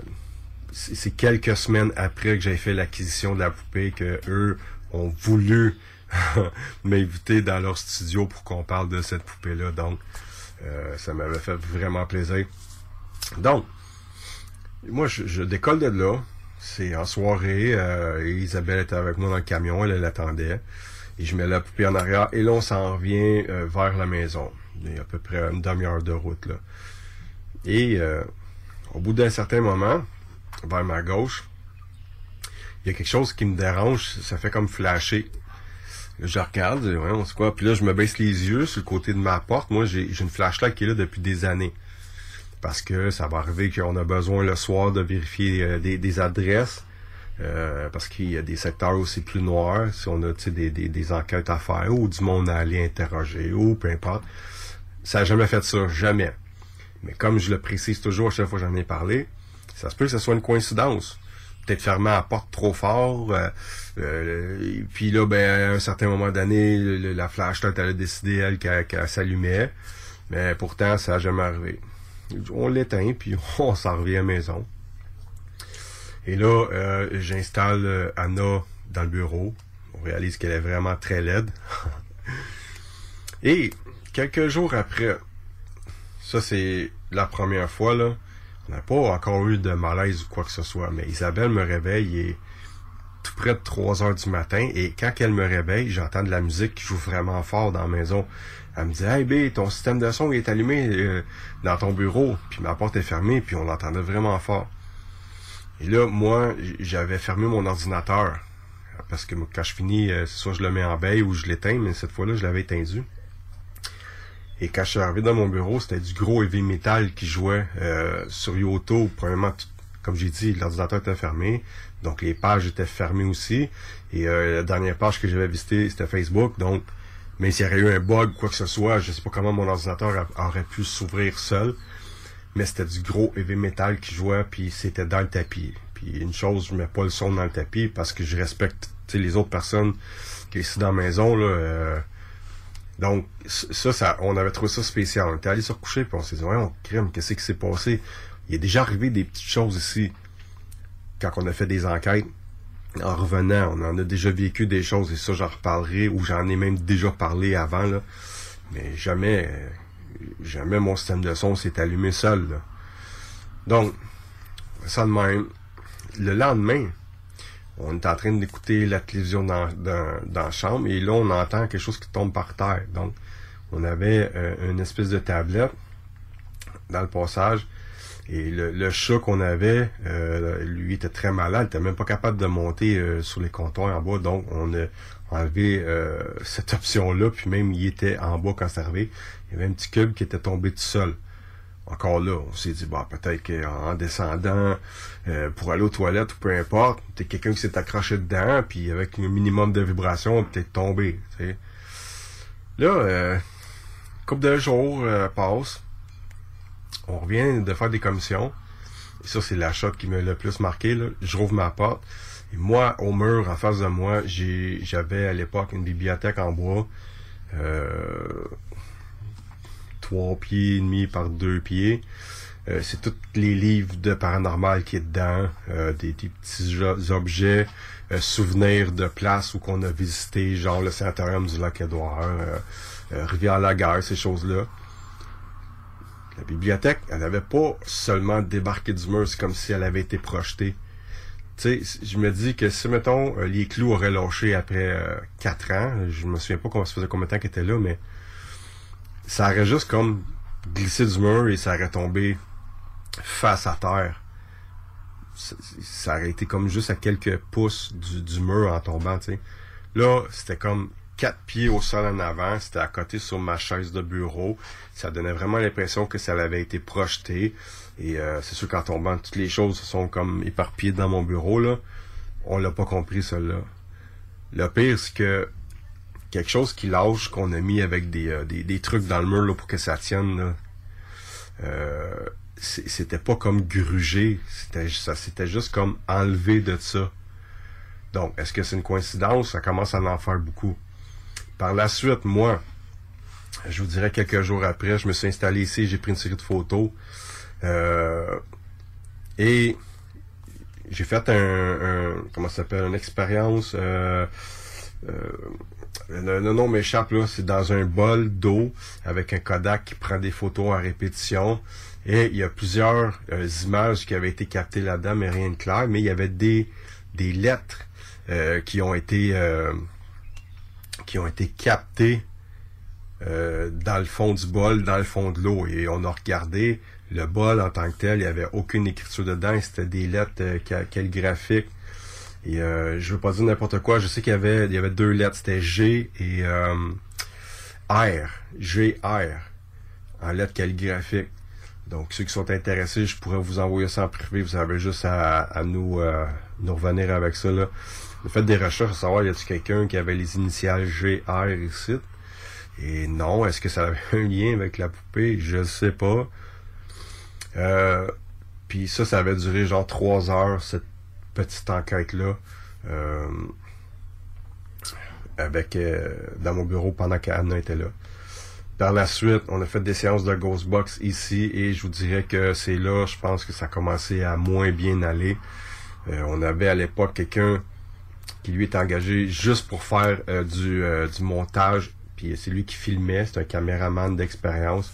c'est quelques semaines après que j'ai fait l'acquisition de la poupée que eux ont voulu <laughs> m'inviter dans leur studio pour qu'on parle de cette poupée-là. Donc, euh, ça m'avait fait vraiment plaisir. Donc, moi, je, décolle de là. C'est en soirée. euh, Isabelle était avec moi dans le camion. Elle, elle je mets la poupée en arrière. Et là, on s'en revient euh, vers la maison. Il y a à peu près une demi-heure de route. là. Et euh, au bout d'un certain moment, vers ma gauche, il y a quelque chose qui me dérange. Ça fait comme flasher. Je regarde, Ouais, on sait quoi? Puis là, je me baisse les yeux sur le côté de ma porte. Moi, j'ai une flashlight qui est là depuis des années. Parce que ça va arriver qu'on a besoin le soir de vérifier euh, des adresses. Euh, parce qu'il y a des secteurs aussi plus noirs. Si on a des, enquêtes à faire ou du monde à aller interroger ou peu importe. Ça n'a jamais fait ça. Jamais. Mais comme je le précise toujours à chaque fois que j'en ai parlé, ça se peut que ce soit une coïncidence. Peut-être fermer la porte trop fort. euh, euh, puis là, ben, à un certain moment donné, le- la flashlight, elle a décidé, elle, qu'elle qu'elle s'allumait. Mais pourtant, ça n'a jamais arrivé. On l'éteint, puis <laughs> on s'en revient à la maison. Et là, euh, j'installe euh, Anna dans le bureau. On réalise qu'elle est vraiment très laide. <laughs> Et quelques jours après, ça c'est la première fois, là, on n'a pas encore eu de malaise ou quoi que ce soit, mais Isabelle me réveille, il est tout près de 3 heures du matin, et quand elle me réveille, j'entends de la musique qui joue vraiment fort dans la maison. Elle me dit Hey B, ton système de son est allumé euh, dans ton bureau, puis ma porte est fermée, puis on l'entendait vraiment fort. Et là, moi, j'avais fermé mon ordinateur. Parce que quand je finis, euh, soit je le mets en veille ou je l'éteins, mais cette fois-là, je l'avais éteindu. Et quand je suis arrivé dans mon bureau, c'était du gros heavy metal qui jouait euh, sur YouTube. Premièrement, comme j'ai dit, l'ordinateur était fermé. Donc les pages étaient fermées aussi. Et euh, la dernière page que j'avais visitée, c'était Facebook. Donc, mais s'il y aurait eu un bug ou quoi que ce soit, je sais pas comment mon ordinateur aurait pu s'ouvrir seul. Mais c'était du gros heavy metal qui jouait, puis c'était dans le tapis. Puis une chose, je mets pas le son dans le tapis parce que je respecte les autres personnes qui sont dans la maison. Là, euh, donc, ça, ça, on avait trouvé ça spécial. On était allé se recoucher, puis on s'est dit, ouais, on crime, qu'est-ce qui s'est passé? Il est déjà arrivé des petites choses ici, quand on a fait des enquêtes. En revenant, on en a déjà vécu des choses, et ça, j'en reparlerai, ou j'en ai même déjà parlé avant, là. Mais jamais, euh, jamais mon système de son s'est allumé seul. Donc, ça de même. Le lendemain, on est en train d'écouter la télévision dans, dans, dans la chambre et là, on entend quelque chose qui tombe par terre. Donc, on avait euh, une espèce de tablette dans le passage et le, chat qu'on avait, euh, lui était très malade, il était même pas capable de monter euh, sur les comptoirs en bas. Donc, on a enlevé cette <laughs> option-là, puis même il était en bas arrivé. Il y avait un petit cube qui était tombé tout seul encore là, on s'est dit, bah, peut-être qu'en descendant euh, pour aller aux toilettes ou peu importe, peut-être quelqu'un qui s'est accroché dedans, puis avec un minimum de vibration, on peut peut-être tombé. Là, euh, couple de jours euh, passe, on revient de faire des commissions, et ça, c'est la qui m'a le plus marqué. Là. Je rouvre ma porte, et moi, au mur, en face de moi, j'avais à l'époque une bibliothèque en bois. Euh, trois pieds et demi par deux pieds. Euh, c'est tous les livres de paranormal qui est dedans, euh, des, petits objets, euh, souvenirs de places où qu'on a visité, genre le sanatorium du lac Édouard, Rivière-la-Guerre, ces choses-là. La bibliothèque, elle n'avait pas seulement débarqué du mur, c'est comme si elle avait été projetée. Tu sais, je me dis que si, mettons, les clous auraient lâché après euh, quatre ans, je me souviens pas comment ça faisait combien de temps qu'elle était là, mais ça aurait juste comme glissé du mur et ça aurait tombé face à terre. Ça, aurait été comme juste à quelques pouces du, mur en tombant, tu. Là, c'était comme quatre pieds au sol en avant, c'était à côté sur ma chaise de bureau. Ça donnait vraiment l'impression que ça avait été projeté. Et euh, c'est sûr qu'en tombant, toutes les choses se sont comme éparpillées dans mon bureau, là. On l'a pas compris, cela. Le pire, c'est que quelque chose qui lâche, qu'on a mis avec des, euh, des, des trucs dans le mur là, pour que ça tienne, euh, c'était pas comme grugé. C'était, ça c'était juste comme enlevé de ça. Donc, est-ce que c'est une coïncidence? Ça commence à en faire beaucoup. Par la suite, moi, je vous dirais quelques jours après, je me suis installé ici, j'ai pris une série de photos. Euh, et j'ai fait un, comment s'appelle, une expérience. Euh, le, le nom m'échappe là, c'est dans un bol d'eau avec un Kodak qui prend des photos à répétition. Et il y a plusieurs euh, images qui avaient été captées là-dedans, mais rien de clair. Mais il y avait des, des lettres euh, qui ont été euh, qui ont été captées euh, dans le fond du bol, dans le fond de l'eau. Et on a regardé le bol en tant que tel, il n'y avait aucune écriture dedans, c'était des lettres euh, ca- calligraphiques. Et euh, je veux pas dire n'importe quoi, je sais qu'il y avait, il y avait deux lettres, c'était G et euh, R. G, R. En lettres calligraphiques. Donc ceux qui sont intéressés, je pourrais vous envoyer ça en privé, vous avez juste à, à nous, euh, nous revenir avec ça. Là. Faites des recherches à savoir, y a-t-il quelqu'un qui avait les initiales G, R ici? Et non, est-ce que ça avait un lien avec la poupée? Je sais pas. Euh, puis ça, ça avait duré genre trois heures, cette petite enquête-là. euh, avec euh, dans mon bureau pendant qu'Anna était là. Par la suite, on a fait des séances de Ghostbox ici et je vous dirais que c'est là, je pense que ça a commencé à moins bien aller. Euh, on avait à l'époque quelqu'un qui lui était engagé juste pour faire euh, du, euh, du montage. Puis c'est lui qui filmait, c'est un caméraman d'expérience.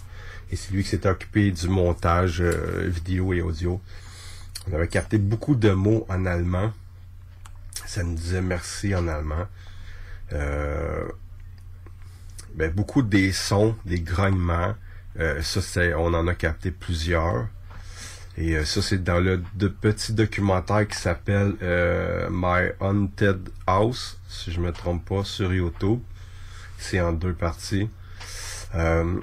Et c'est lui qui s'était occupé du montage vidéo et audio. On avait capté beaucoup de mots en allemand. Ça nous disait merci en allemand. Euh, ben, beaucoup des sons, des grognements. Euh, ça, c'est, on en a capté plusieurs. Et euh, ça, c'est dans le petit documentaire qui s'appelle euh, My Haunted House, si je me trompe pas, sur YouTube. C'est en deux parties. Euh,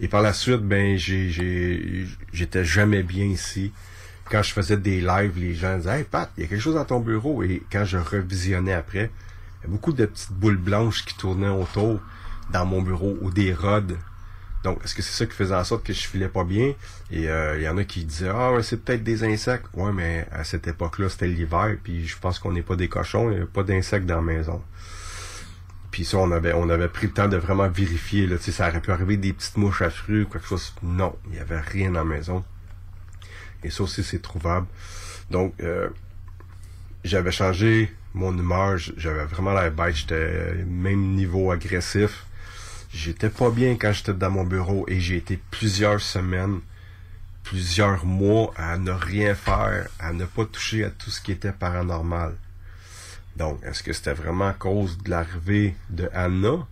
et par la suite, ben, j'ai, j'étais jamais bien ici. Quand je faisais des lives, les gens disaient, Hey Pat, il y a quelque chose dans ton bureau. Et quand je revisionnais après, il y a beaucoup de petites boules blanches qui tournaient autour dans mon bureau ou des rods. Donc, est-ce que c'est ça qui faisait en sorte que je filais pas bien? Et euh, il y en a qui disaient Ah c'est peut-être des insectes. Ouais, mais à cette époque-là, c'était l'hiver, puis je pense qu'on n'est pas des cochons, il n'y a pas d'insectes dans la maison. Puis ça, on avait, avait pris le temps de vraiment vérifier. Ça aurait pu arriver des petites mouches à fruits ou quelque chose. Non, il n'y avait rien dans la maison. Et ça aussi, c'est trouvable. Donc, euh, j'avais changé mon humeur. J'avais vraiment l'air bête. J'étais même niveau agressif. J'étais pas bien quand j'étais dans mon bureau et j'ai été plusieurs semaines, plusieurs mois à ne rien faire, à ne pas toucher à tout ce qui était paranormal. Donc, est-ce que c'était vraiment à cause de l'arrivée de Anna?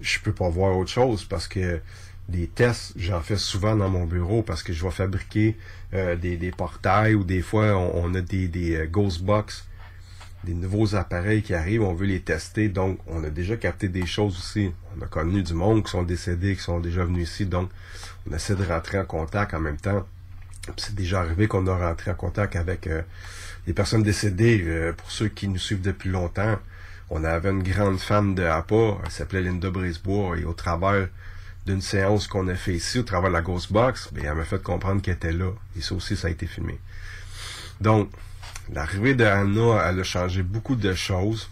Je peux pas voir autre chose parce que des tests, j'en fais souvent dans mon bureau parce que je vais fabriquer euh, des, portails ou des fois on, a des, des euh, ghost box, des nouveaux appareils qui arrivent, on veut les tester, donc on a déjà capté des choses aussi. On a connu du monde qui sont décédés, qui sont déjà venus ici, donc on essaie de rentrer en contact en même temps. C'est déjà arrivé qu'on a rentré en contact avec euh, des personnes décédées. pour ceux qui nous suivent depuis longtemps, on avait une grande fan de APA, elle s'appelait Linda Brisebois, et au travers d'une séance qu'on a fait ici, au travers de la Ghost Box, ben, elle m'a fait comprendre qu'elle était là. Et ça aussi, ça a été filmé. Donc, l'arrivée de Anna, elle a changé beaucoup de choses.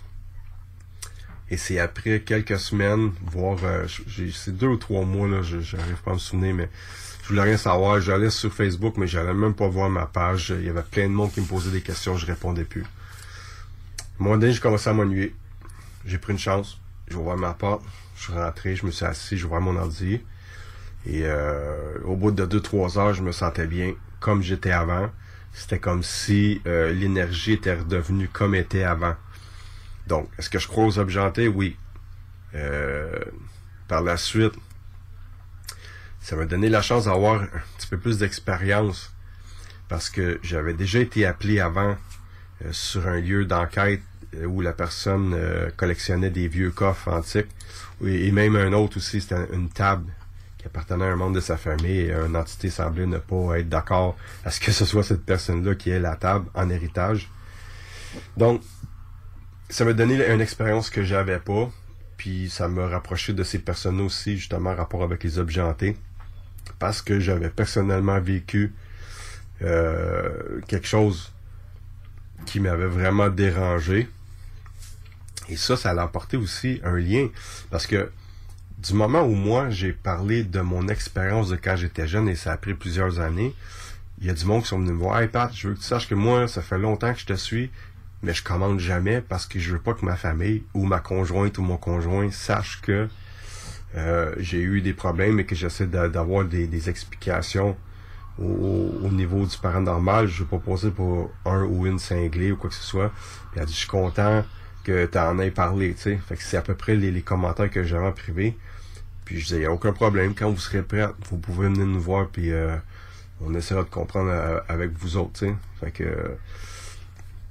Et c'est après quelques semaines, voire euh, c'est deux ou trois mois, là, je j'arrive pas à me souvenir, mais je voulais rien savoir. J'allais sur Facebook, mais j'allais même pas voir ma page. Il y avait plein de monde qui me posait des questions, je répondais plus. Moi, j'ai commencé à m'ennuyer. J'ai pris une chance. J'ai ouvert ma porte. Je suis rentré, je me suis assis, j'ai ouvert mon ordi. Et euh, au bout de 2-3 heures, je me sentais bien comme j'étais avant. C'était comme si euh, l'énergie était redevenue comme était avant. Donc, est-ce que je crois aux objets hantés? Oui. Euh, par la suite, ça m'a donné la chance d'avoir un petit peu plus d'expérience parce que j'avais déjà été appelé avant euh, sur un lieu d'enquête euh, où la personne collectionnait des vieux coffres antiques et, et même un autre aussi, c'était une table qui appartenait à un membre de sa famille et une entité semblait ne pas être d'accord à ce que ce soit cette personne-là qui ait la table en héritage. Donc, ça m'a donné une expérience que j'avais pas, puis ça m'a rapproché de ces personnes aussi, justement, en rapport avec les objets hantés, parce que j'avais personnellement vécu euh, quelque chose qui m'avait vraiment dérangé. Et ça, ça a apporté aussi un lien, parce que du moment où moi j'ai parlé de mon expérience de quand j'étais jeune et ça a pris plusieurs années, il y a du monde qui sont venus me voir Hey Pat, je veux que tu saches que moi, ça fait longtemps que je te suis, mais je commande jamais parce que je veux pas que ma famille ou ma conjointe ou mon conjoint sache que euh, j'ai eu des problèmes et que j'essaie d'a- d'avoir des, explications au, au niveau du parent normal. Je veux pas passer pour un ou une cinglée ou quoi que ce soit. Puis elle dit, je suis content que tu en aies parlé, tu sais. Fait que c'est à peu près les, commentaires que j'avais en privé. Puis je disais, aucun problème. Quand vous serez prêts, vous pouvez venir nous voir, puis euh, on essaiera de comprendre euh, avec vous autres, tu sais. Fait que...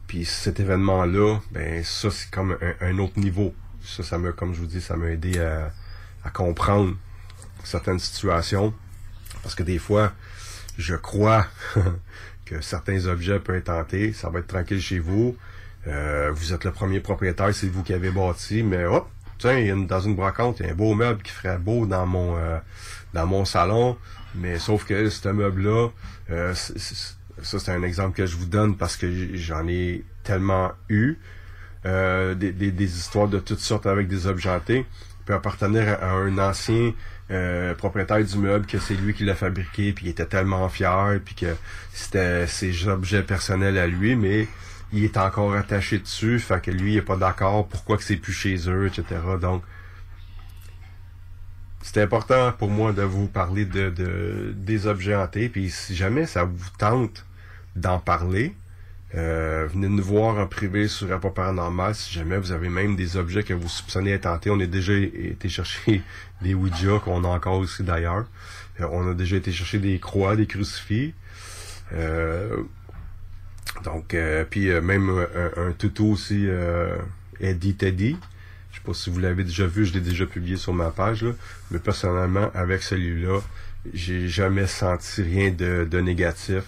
puis cet événement-là, ben ça, c'est comme un, un autre niveau. Ça, ça m'a, comme je vous dis, ça m'a aidé à, à comprendre certaines situations. Parce que des fois, je crois <laughs> que certains objets peuvent être tentés. Ça va être tranquille chez vous. Euh, vous êtes le premier propriétaire, c'est vous qui avez bâti, mais hop, tiens, une- dans une brocante, il y a un beau meuble qui ferait beau dans mon euh, dans mon salon, mais sauf que ce meuble-là, euh, ça c'est un exemple que je vous donne parce que j'en ai tellement eu. euh, des, des, des histoires de toutes sortes avec des objets hantés, peut appartenir à, à un ancien euh, propriétaire du meuble que c'est lui qui l'a fabriqué puis il était tellement fier puis que c'était ses objets personnels à lui mais il est encore attaché dessus fait que lui il est pas d'accord pourquoi que c'est plus chez eux etc donc c'est important pour moi de vous parler de, de des objets hantés puis si jamais ça vous tente d'en parler euh, venez nous voir en privé sur Rapport Paranormal si jamais vous avez même des objets que vous soupçonnez être hantés. On a déjà été chercher <laughs> des Ouija qu'on a encore aussi d'ailleurs. Euh, on a déjà été chercher des croix, des crucifix. Euh, donc, euh, puis euh, même un, un toutou aussi, euh, Eddie Teddy. Je sais pas si vous l'avez déjà vu, je l'ai déjà publié sur ma page. Là. Mais personnellement, avec celui-là, j'ai jamais senti rien de, de négatif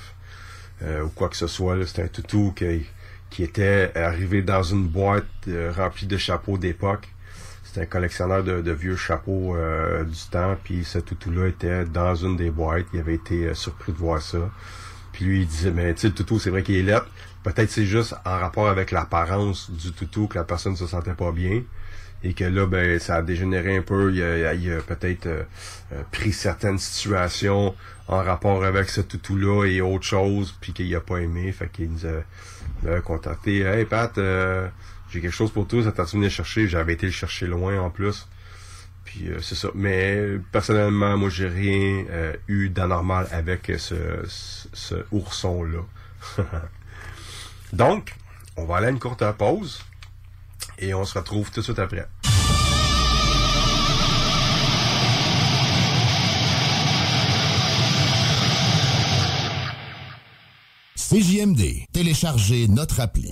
euh, ou quoi que ce soit. C'était un toutou qui, qui était arrivé dans une boîte remplie de chapeaux d'époque. C'était un collectionneur de, de vieux chapeaux euh, du temps, puis ce toutou-là était dans une des boîtes. Il avait été surpris de voir ça. Lui, il disait, mais tu sais, le toutou, c'est vrai qu'il est lettre. Peut-être c'est juste en rapport avec l'apparence du toutou que la personne se sentait pas bien. Et que là, ben, ça a dégénéré un peu. Il a, peut-être euh, euh, pris certaines situations en rapport avec ce toutou-là et autre chose, puis qu'il a pas aimé. Fait qu'il nous a, a contacté. Hey Pat, euh, j'ai quelque chose pour toi, ça t'a venu chercher? J'avais été le chercher loin en plus. Euh, c'est ça. Mais personnellement, moi j'ai rien euh, eu d'anormal avec ce, ce, ce ourson-là. <laughs> Donc, on va aller à une courte pause et on se retrouve tout de suite après. CJMD, téléchargez notre appli.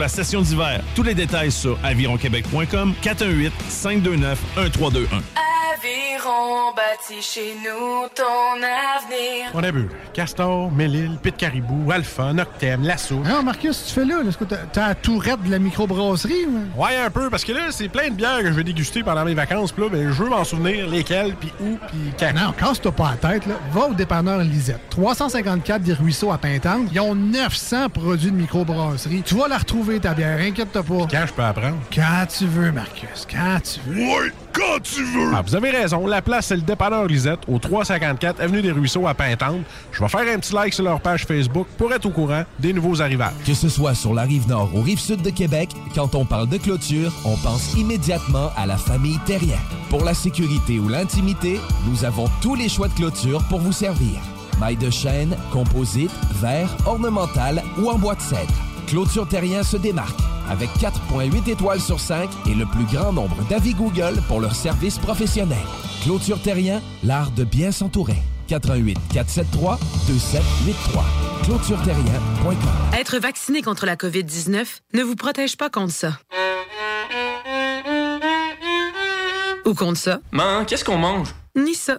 la session d'hiver. Tous les détails sur avironquebec.com 418 529 1321. Aviron bâti chez nous ton avenir. On a bu Castor, Mélile, Pit Caribou, Alpha, Noctem, Lasso. Non, Marcus, tu fais là? Est-ce que t'as t'as la tourette de la microbrasserie? ou- Ouais, un peu, parce que là, c'est plein de bières que je vais déguster pendant mes vacances. Puis là, ben, je veux m'en souvenir lesquelles, puis où, puis quand. Non, casse-toi pas la tête, là. Va au dépanneur Lisette. 354 des Ruisseaux à Pintante. Ils ont 900 produits de microbrasserie. Tu vas la retrouver, ta bière, inquiète-toi pas. Quand je peux apprendre? Quand tu veux, Marcus, quand tu veux. Ouais, quand tu veux! Ah, vous avez raison, la place, c'est le dépanneur Lisette, au 354 Avenue des Ruisseaux à Pintante. Je vais faire un petit like sur leur page Facebook pour être au courant des nouveaux arrivages. Que ce soit sur la rive nord ou rive sud de Québec, quand on parle de clôture, on pense immédiatement à la famille Terrien. Pour la sécurité ou l'intimité, nous avons tous les choix de clôture pour vous servir. Maille de chêne, composite, verre, ornemental ou en bois de cèdre. Clôture Terrien se démarque avec 4.8 étoiles sur 5 et le plus grand nombre d'avis Google pour leur service professionnel. Clôture Terrien, l'art de bien s'entourer. 88 473 2783. ClôtureTerrien.com. Être vacciné contre la COVID-19 ne vous protège pas contre ça. Ou contre ça. Man, qu'est-ce qu'on mange? Ni ça.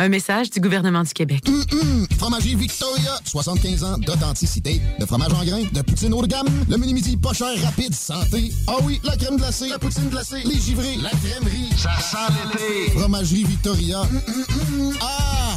Un message du gouvernement du Québec. Hum, Fromagerie Victoria, 75 ans d'authenticité, de fromage en grains, de poutine haut de gamme, le menu midi pas cher, rapide, santé. Ah oui, la crème glacée, la poutine glacée, les givrés, la crèmerie. Ça sent l'été. Fromagerie Victoria. Hum, hum, hum. Ah!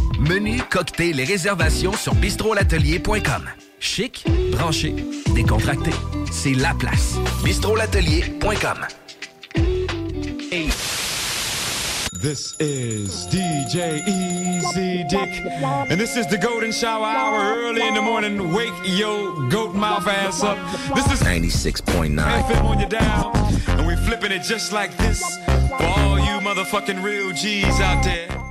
Menu, cocktail et réservations sur bistrolatelier.com. Chic, branché, décontracté. C'est la place. bistrolatelier.com. This is DJ Easy Dick, and this is the Golden Shower Hour early in the morning. Wake your goat mouth ass up. This is 96.9. FM on your dial, and we're flipping it just like this for all you motherfucking real G's out there.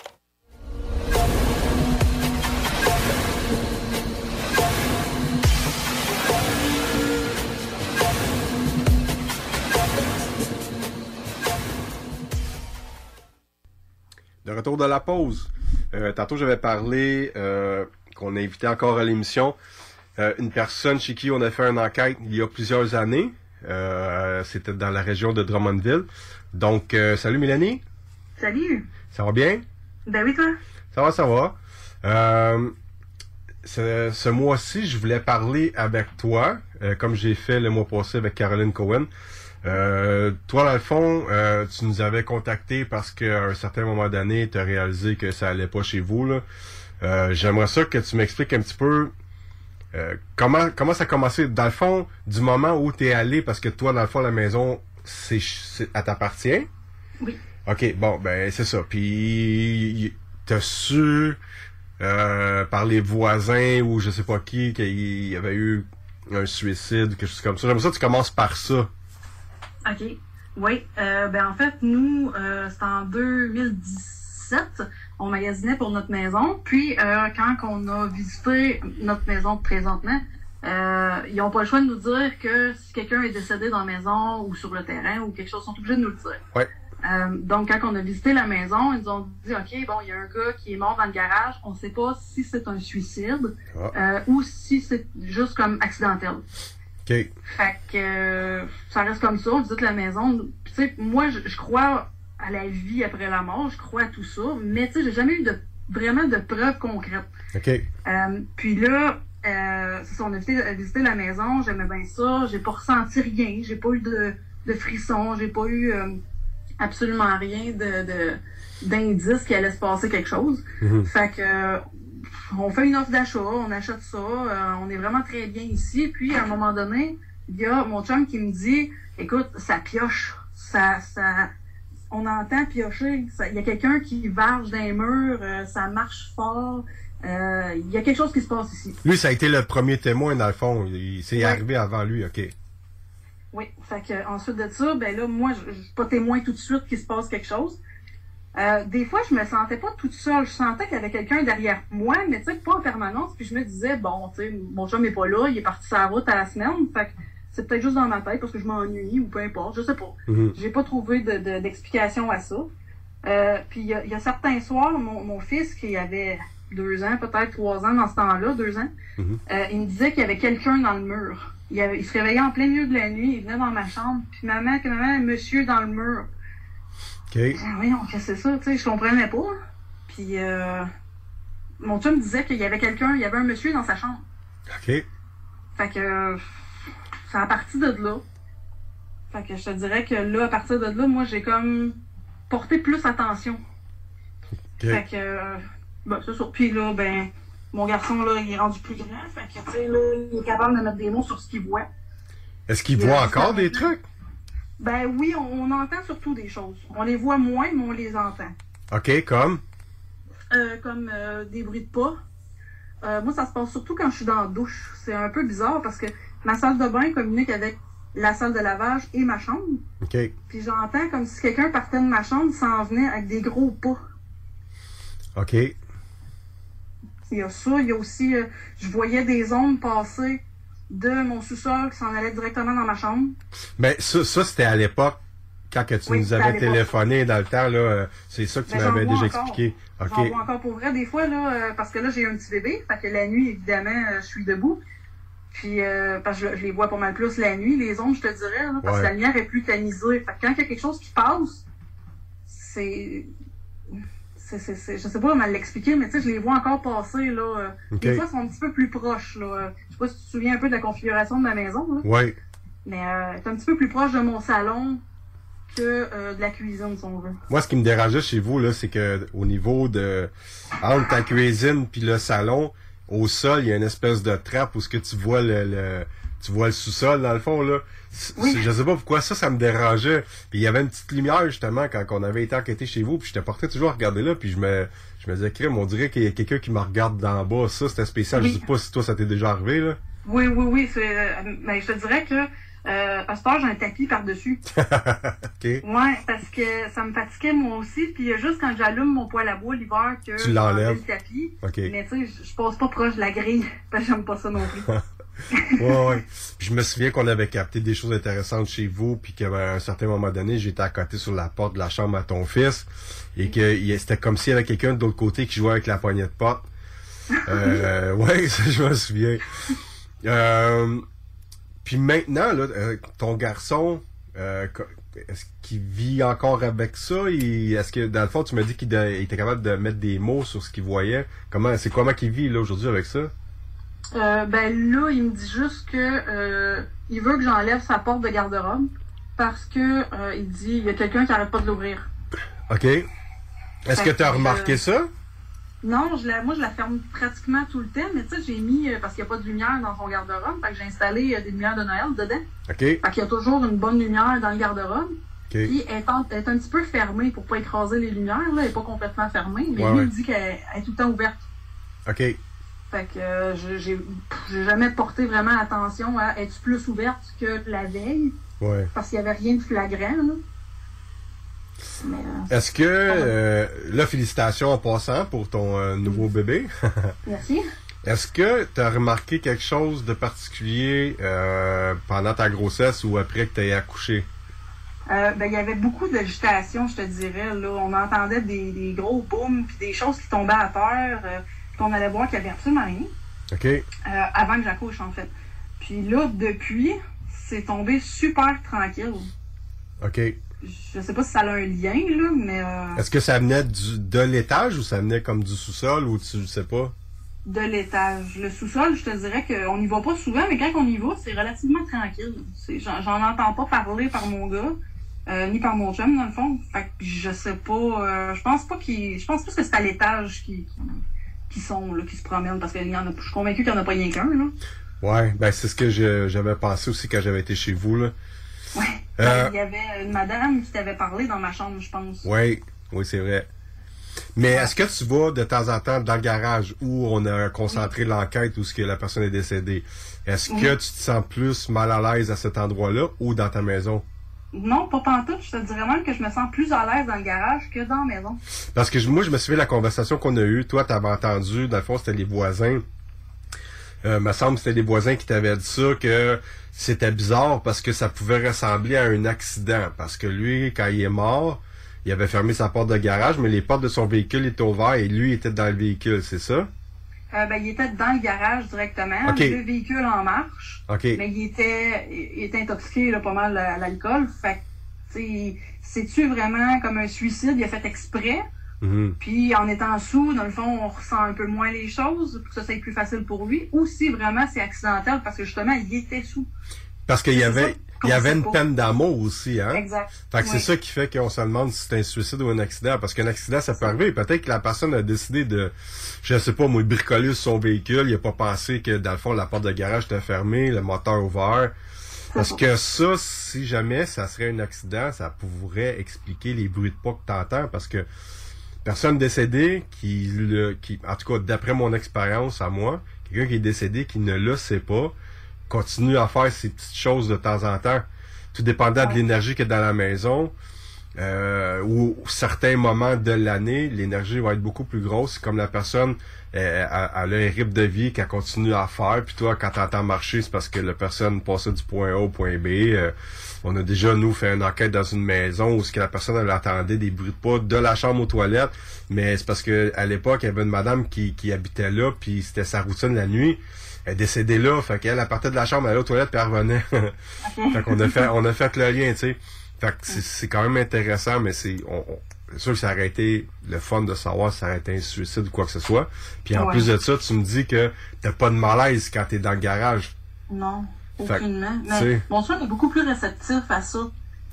De retour de la pause. Euh, tantôt, j'avais parlé euh, qu'on a invité encore à l'émission euh, une personne chez qui on a fait une enquête il y a plusieurs années. C'était dans la région de Drummondville. Donc, salut Mélanie. Salut. Ça va bien? Ben oui, toi? Ça va, ça va. Ce, ce mois-ci, je voulais parler avec toi, comme j'ai fait le mois passé avec Caroline Cohen. Euh, toi, dans le fond, euh, tu nous avais contacté parce qu'à un certain moment donné, tu as réalisé que ça allait pas chez vous. là. Euh, J'aimerais ça que tu m'expliques un petit peu euh, comment comment ça a commencé dans le fond du moment où tu es allé parce que toi dans le fond la maison c'est c'est- elle t'appartient? Oui. OK, bon ben c'est ça. Puis t'as su euh, par les voisins ou je sais pas qui qu'il y avait eu un suicide ou quelque chose comme ça. J'aimerais ça que tu commences par ça. OK. Oui. Euh, ben en fait, nous, euh, c'était en 2017. On magasinait pour notre maison. Puis euh, quand on a visité notre maison présentement, euh, ils n'ont pas le choix de nous dire que si quelqu'un est décédé dans la maison ou sur le terrain ou quelque chose, ils sont obligés de nous le dire. Ouais. Donc, quand on a visité la maison, ils nous ont dit, OK, bon, il y a un gars qui est mort dans le garage. On ne sait pas si c'est un suicide Ah. ou si c'est juste comme accidentel. OK. Fait que euh, ça reste comme ça, on visite la maison. Tu sais, moi, je, je crois à la vie après la mort, je crois à tout ça, mais tu sais, j'ai jamais eu de vraiment de preuves concrètes. OK. Euh, puis là, euh, ça, on a visité, visité la maison, j'aimais bien ça, j'ai pas ressenti rien, j'ai pas eu de, de frissons, j'ai pas eu euh, absolument rien de, de d'indice qu'il allait se passer quelque chose. Mhm. Fait que euh, on fait une offre d'achat, on achète ça, euh, on est vraiment très bien ici. Puis à un moment donné, il y a mon chum qui me dit Écoute, ça pioche, ça, ça on entend piocher. Il y a quelqu'un qui varge les murs, euh, ça marche fort. euh, Il y a quelque chose qui se passe ici. Lui, ça a été le premier témoin, dans le fond. Il s'est Ouais. arrivé avant lui, OK. Oui, fait que ensuite de ça, ben là, moi, je, je suis pas témoin tout de suite qu'il se passe quelque chose. Euh, des fois, je me sentais pas toute seule. Je sentais qu'il y avait quelqu'un derrière moi, mais tu sais, pas en permanence. Puis je me disais, bon, tu sais, mon chum est pas là, il est parti sur la route à la semaine. Fait que c'est peut-être juste dans ma tête parce que je m'ennuie ou peu importe, je sais pas. Mhm. J'ai pas trouvé de- de- d'explication à ça. Euh, puis il y, a- il y a certains soirs, mon, mon fils, qui avait deux ans, peut-être trois ans dans ce temps-là, deux ans, euh, il me disait qu'il y avait quelqu'un dans le mur. Il, avait- il se réveillait en plein milieu de la nuit, il venait dans ma chambre, puis maman, que maman, monsieur dans le mur. OK. Ah oui, on c'est ça, tu sais, je comprenais pas. Puis euh, mon chum disait qu'il y avait quelqu'un, il y avait un monsieur dans sa chambre. OK. Fait que c'est à partir de là. Fait que je te dirais que là, à partir de là, moi j'ai comme porté plus attention. Fait que ben, c'est ça. Puis là, ben, mon garçon là, il est rendu plus grand. Fait que tu sais, là, il est capable de mettre des mots sur ce qu'il voit. Est-ce qu'il voit euh, encore des trucs? Ben oui, on, on entend surtout des choses. On les voit moins, mais on les entend. OK, comme? Euh, comme euh, des bruits de pas. Euh, moi, ça se passe surtout quand je suis dans la douche. C'est un peu bizarre parce que ma salle de bain communique avec la salle de lavage et ma chambre. OK. Puis j'entends comme si quelqu'un partait de ma chambre s'en venait avec des gros pas. OK. Il y a ça. Il y a aussi, je voyais des ondes passer de mon sous-sol qui s'en allaient directement dans ma chambre. Ben, ça, ça c'était à l'époque, quand que tu Oui, nous avais téléphoné dans le temps, là, c'est ça que tu Ben, j'en m'avais déjà encore. expliqué. J'en OK. vois encore pour vrai des fois, là, euh, parce que là, j'ai un petit bébé. Fait que la nuit, évidemment, euh, je suis debout. Puis, euh, parce que je, je les vois pas mal plus la nuit, les ondes, je te dirais, là, parce Ouais. que la lumière est plus tamisée. Fait que quand il y a quelque chose qui passe, c'est. C'est- c'est- c'est- je sais pas comment l'expliquer, mais tu sais, je les vois encore passer, là. euh. Des fois, ils sont un petit peu plus proches, là. Euh, Je sais pas si tu te souviens un peu de la configuration de ma maison, là. Ouais. Mais euh, un petit peu plus proche de mon salon que euh, de la cuisine, si on veut. Moi, ce qui me dérangeait chez vous, là, c'est que au niveau de entre ta cuisine puis le salon, au sol, il y a une espèce de trappe où ce que tu vois le, le- tu vois le sous-sol dans le fond là. C'est- Je sais pas pourquoi ça, ça me dérangeait. Puis il y avait une petite lumière justement quand on avait été enquêté chez vous, puis j'étais porté toujours à regarder là, puis je me je me disais crème, on dirait qu'il y a quelqu'un qui me regarde d'en bas. Ça, c'était spécial. Oui. Je sais pas si toi ça t'est déjà arrivé là. Oui, oui, oui. c'est, euh, mais je te dirais que euh, à ce temps, j'ai un tapis par-dessus. <laughs> OK. Ouais, parce que ça me fatiguait moi aussi. Puis il y a juste quand j'allume mon poêle à bois l'hiver que Tu l'enlèves. le tapis. OK. Mais tu sais, je- je passe pas proche de la grille. <laughs> Parce que j'aime pas ça non plus. <laughs> ouais. Puis je me souviens qu'on avait capté des choses intéressantes chez vous, puis qu'à un certain moment donné, j'étais à côté sur la porte de la chambre à ton fils, et que c'était comme s'il y avait quelqu'un de l'autre côté qui jouait avec la poignée de porte. Euh, <laughs> ouais, ça, je me souviens. Euh, puis maintenant, là, euh, ton garçon, euh, est-ce qu'il vit encore avec ça? Est-ce que, dans le fond, tu m'as dit qu'il était capable de mettre des mots sur ce qu'il voyait? Comment, c'est comment qu'il vit, là, aujourd'hui, avec ça? Euh, ben là, il me dit juste que euh, il veut que j'enlève sa porte de garde-robe parce que euh, il dit il y a quelqu'un qui arrête pas de l'ouvrir. OK. Est-ce que tu as remarqué ça? Non, je la, moi, je la ferme pratiquement tout le temps, mais tu sais, j'ai mis, parce qu'il n'y a pas de lumière dans son garde-robe, fait que j'ai installé des lumières de Noël dedans. OK. Fait qu'il y a toujours une bonne lumière dans le garde-robe. OK. Puis elle est, en- elle est un petit peu fermée pour pas écraser les lumières, là. Elle est pas complètement fermée, mais Ouais, lui, ouais. il dit qu'elle elle est tout le temps ouverte. OK. Fait que euh, je- j'ai jamais porté vraiment attention à est-tu plus ouverte que la veille, Ouais. parce qu'il y avait rien de flagrant, euh, Est-ce que, euh, là, félicitations en passant pour ton euh, nouveau bébé. <laughs> merci. Est-ce que tu as remarqué quelque chose de particulier euh, pendant ta grossesse ou après que tu aies accouché? Euh, ben, il y avait beaucoup d'agitation, je te dirais. Là. On entendait des, des gros booms, puis des choses qui tombaient à terre, euh, puis on allait voir qu'il n'y avait absolument rien. OK. euh, avant que j'accouche, en fait. Puis là, depuis, c'est tombé super tranquille. OK. Je sais pas si ça a un lien, là, mais euh, Est-ce que ça venait du, de l'étage ou ça venait comme du sous-sol ou tu sais pas? de l'étage. Le sous-sol, je te dirais qu'on n'y va pas souvent, mais quand on y va, c'est relativement tranquille. J'en entends pas parler par mon gars, euh, ni par mon chum, dans le fond. Fait que je sais pas, euh, je pense pas qu'ils... Je pense plus que c'est à l'étage qui, qui, qui sont, là, qui se promènent, parce qu'il y en a... Je suis convaincu qu'il n'y en a pas rien qu'un, là. Ouais, ben c'est ce que j'avais pensé aussi quand j'avais été chez vous, là. Ouais. Euh, Il y avait une madame qui t'avait parlé dans ma chambre, je pense. Oui, oui, c'est vrai. Mais est-ce que tu vas de temps en temps dans le garage où on a concentré l'enquête où ce que la personne est décédée? Est-ce que tu te sens plus mal à l'aise à cet endroit-là ou dans ta maison? Non, pas pantoute. Je te dirais même que je me sens plus à l'aise dans le garage que dans la maison. Parce que moi, je me souviens de la conversation qu'on a eue. Toi, t'avais entendu, dans le fond, c'était les voisins. Euh, me semble que c'était les voisins qui t'avaient dit ça, que c'était bizarre parce que ça pouvait ressembler à un accident. Parce que lui, quand il est mort, il avait fermé sa porte de garage, mais les portes de son véhicule étaient ouvertes et lui était dans le véhicule, c'est ça? Euh, ben, il était dans le garage directement, le véhicule en marche. Mais il était, il était intoxiqué là, pas mal à l'alcool. Fait c'est-tu vraiment comme un suicide? Il a fait exprès. Mhm. Puis en étant sous, dans le fond, on ressent un peu moins les choses pour que ça soit plus facile pour lui. Ou si vraiment c'est accidentel parce que justement, il était sous. Parce qu'il y avait, il y avait une pas. peine d'amour aussi, hein? Exact. Fait que c'est ça qui fait qu'on se demande si c'est un suicide ou un accident. Parce qu'un accident, ça peut arriver. Peut-être que la personne a décidé de, je sais pas, moi, bricoler sur son véhicule. Il a pas pensé que, dans le fond, la porte de garage était fermée, le moteur ouvert. Parce que ça, si jamais ça serait un accident, ça pourrait expliquer les bruits de pas que t'entends. Parce que personne décédée qui, le, qui, en tout cas, d'après mon expérience à moi, quelqu'un qui est décédé qui ne le sait pas, continue à faire ces petites choses de temps en temps. Tout dépendant de l'énergie qu'il y a dans la maison, euh, ou certains moments de l'année, l'énergie va être beaucoup plus grosse. Comme la personne, euh, elle, elle a un rythme de vie qu'elle continue à faire. Puis toi, quand t'entends marcher, c'est parce que la personne passait du point A au point B. Euh, on a déjà, nous, fait une enquête dans une maison où ce que la personne, elle entendait des bruits de pas de la chambre aux toilettes. Mais c'est parce que à l'époque, il y avait une madame qui, qui habitait là, puis c'était sa routine la nuit. Elle est décédée là, fait qu'elle, elle partait de la chambre, elle allait aux toilettes, puis elle revenait. <laughs> fait qu'on a fait, on a fait le lien, tu sais. Fait que c'est- quand même intéressant, mais c'est, on, on- c'est sûr que ça aurait été le fun de savoir si ça aurait été un suicide ou quoi que ce soit. Puis en Ouais. plus de ça, tu me dis que t'as pas de malaise quand t'es dans le garage. Non, Fait aucunement. Mais mon chum est beaucoup plus réceptif à ça.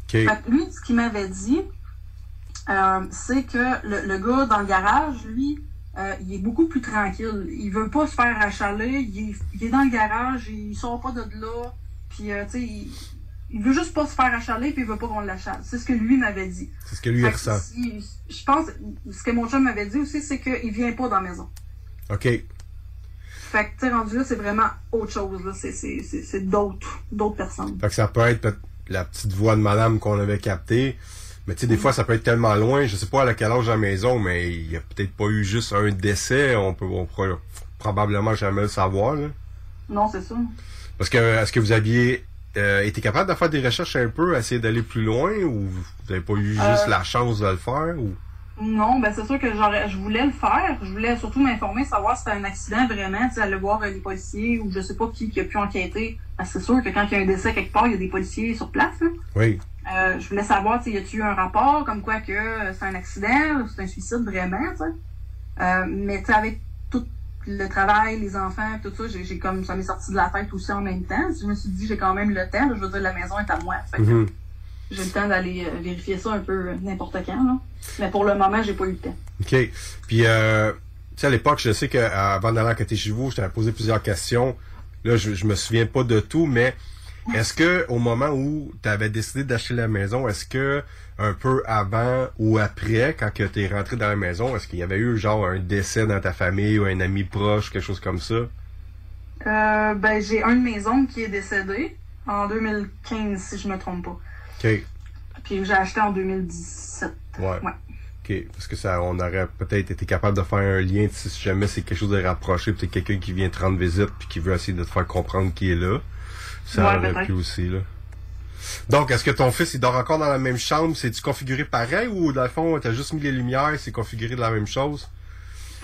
Fait que lui, ce qu'il m'avait dit, euh, c'est que le, le gars dans le garage, lui, euh, il est beaucoup plus tranquille. Il veut pas se faire achaler. Il est, il est dans le garage, il sort pas de là. Puis, euh, tu sais, il, il veut juste pas se faire achaler, puis il veut pas qu'on l'achale. C'est ce que lui m'avait dit. C'est ce que lui Fait que ressent. je pense, ce que mon chum m'avait dit aussi, c'est qu'il vient pas dans la maison. OK. Fait que, tu sais, rendu là, c'est vraiment autre chose. là. C'est- C'est c'est- c'est d'autres d'autres personnes. Fait que ça peut être la petite voix de madame qu'on avait captée. Mais tu sais, des fois, ça peut être tellement loin. Je sais pas à quel âge à la maison, mais il y a peut-être pas eu juste un décès. On peut, on pourra probablement jamais le savoir, là. Non, c'est ça. Parce que, est-ce que vous aviez euh, été capable de faire des recherches un peu, essayer d'aller plus loin, ou vous avez pas eu juste Euh, la chance de le faire, ou? Non, ben c'est sûr que j'aurais, je voulais le faire. Je voulais surtout m'informer, savoir si c'était un accident vraiment, aller voir euh, les policiers ou je sais pas qui qui a pu enquêter. C'est sûr que quand il y a un décès quelque part, il y a des policiers sur place. là. Oui. Euh, je voulais savoir, tu y a-tu eu un rapport comme quoi que euh, c'est un accident c'est un suicide vraiment, tu sais? Euh, mais tu sais, avec tout le travail, les enfants, tout ça, j'ai, comme ça m'est sorti de la tête aussi en même temps. Je me suis dit, j'ai quand même le temps. là. je veux dire, la maison est à moi. Mhm. j'ai le temps d'aller euh, vérifier ça un peu n'importe quand. Là. Mais pour le moment, j'ai pas eu le temps. OK. Puis, euh, sais, à l'époque, je sais qu'avant d'aller enquêter chez vous, je t'avais posé plusieurs questions. Là, je, je me souviens pas de tout, mais est-ce que au moment où tu avais décidé d'acheter la maison, est-ce que un peu avant ou après, quand tu es rentré dans la maison, est-ce qu'il y avait eu genre un décès dans ta famille ou un ami proche, quelque chose comme ça? Euh, ben, j'ai un de mes oncles qui est décédé en 2015, si je me trompe pas. OK. Puis j'ai acheté en 2017. Ouais. OK. Parce que ça, on aurait peut-être été capable de faire un lien si jamais c'est quelque chose de rapproché, peut-être quelqu'un qui vient te rendre visite puis qui veut essayer de te faire comprendre qui est là. Ça Ouais, aurait pu aussi, là. Donc, est-ce que ton fils, il dort encore dans la même chambre? C'est-tu configuré pareil ou, dans le fond, t'as juste mis les lumières, c'est configuré de la même chose?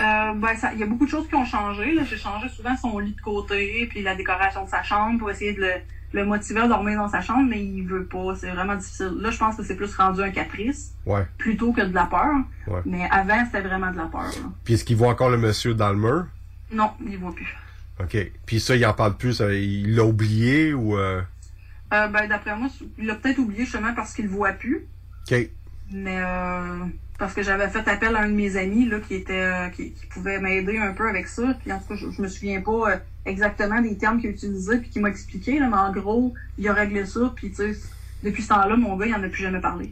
Euh, ben, il y a beaucoup de choses qui ont changé. J'ai changé souvent son lit de côté, puis la décoration de sa chambre pour essayer de le, le motiver à dormir dans sa chambre, mais il veut pas. C'est vraiment difficile. Là, je pense que c'est plus rendu un caprice Ouais. plutôt que de la peur. Ouais. Mais avant, c'était vraiment de la peur. là. Puis est-ce qu'il voit encore le monsieur dans le mur? Non, il voit plus. OK. Puis ça, il en parle plus, ça, il l'a oublié ou... Euh... Euh, ben, d'après moi, il l'a peut-être oublié justement parce qu'il le voit plus. OK. Mais euh, parce que j'avais fait appel à un de mes amis là, qui était euh, qui, qui pouvait m'aider un peu avec ça. Puis en tout cas, je, je me souviens pas euh, exactement des termes qu'il utilisait puis qu'il m'a expliqué, là, mais en gros, il a réglé ça, puis tu sais, depuis ce temps-là, mon gars, il en a plus jamais parlé.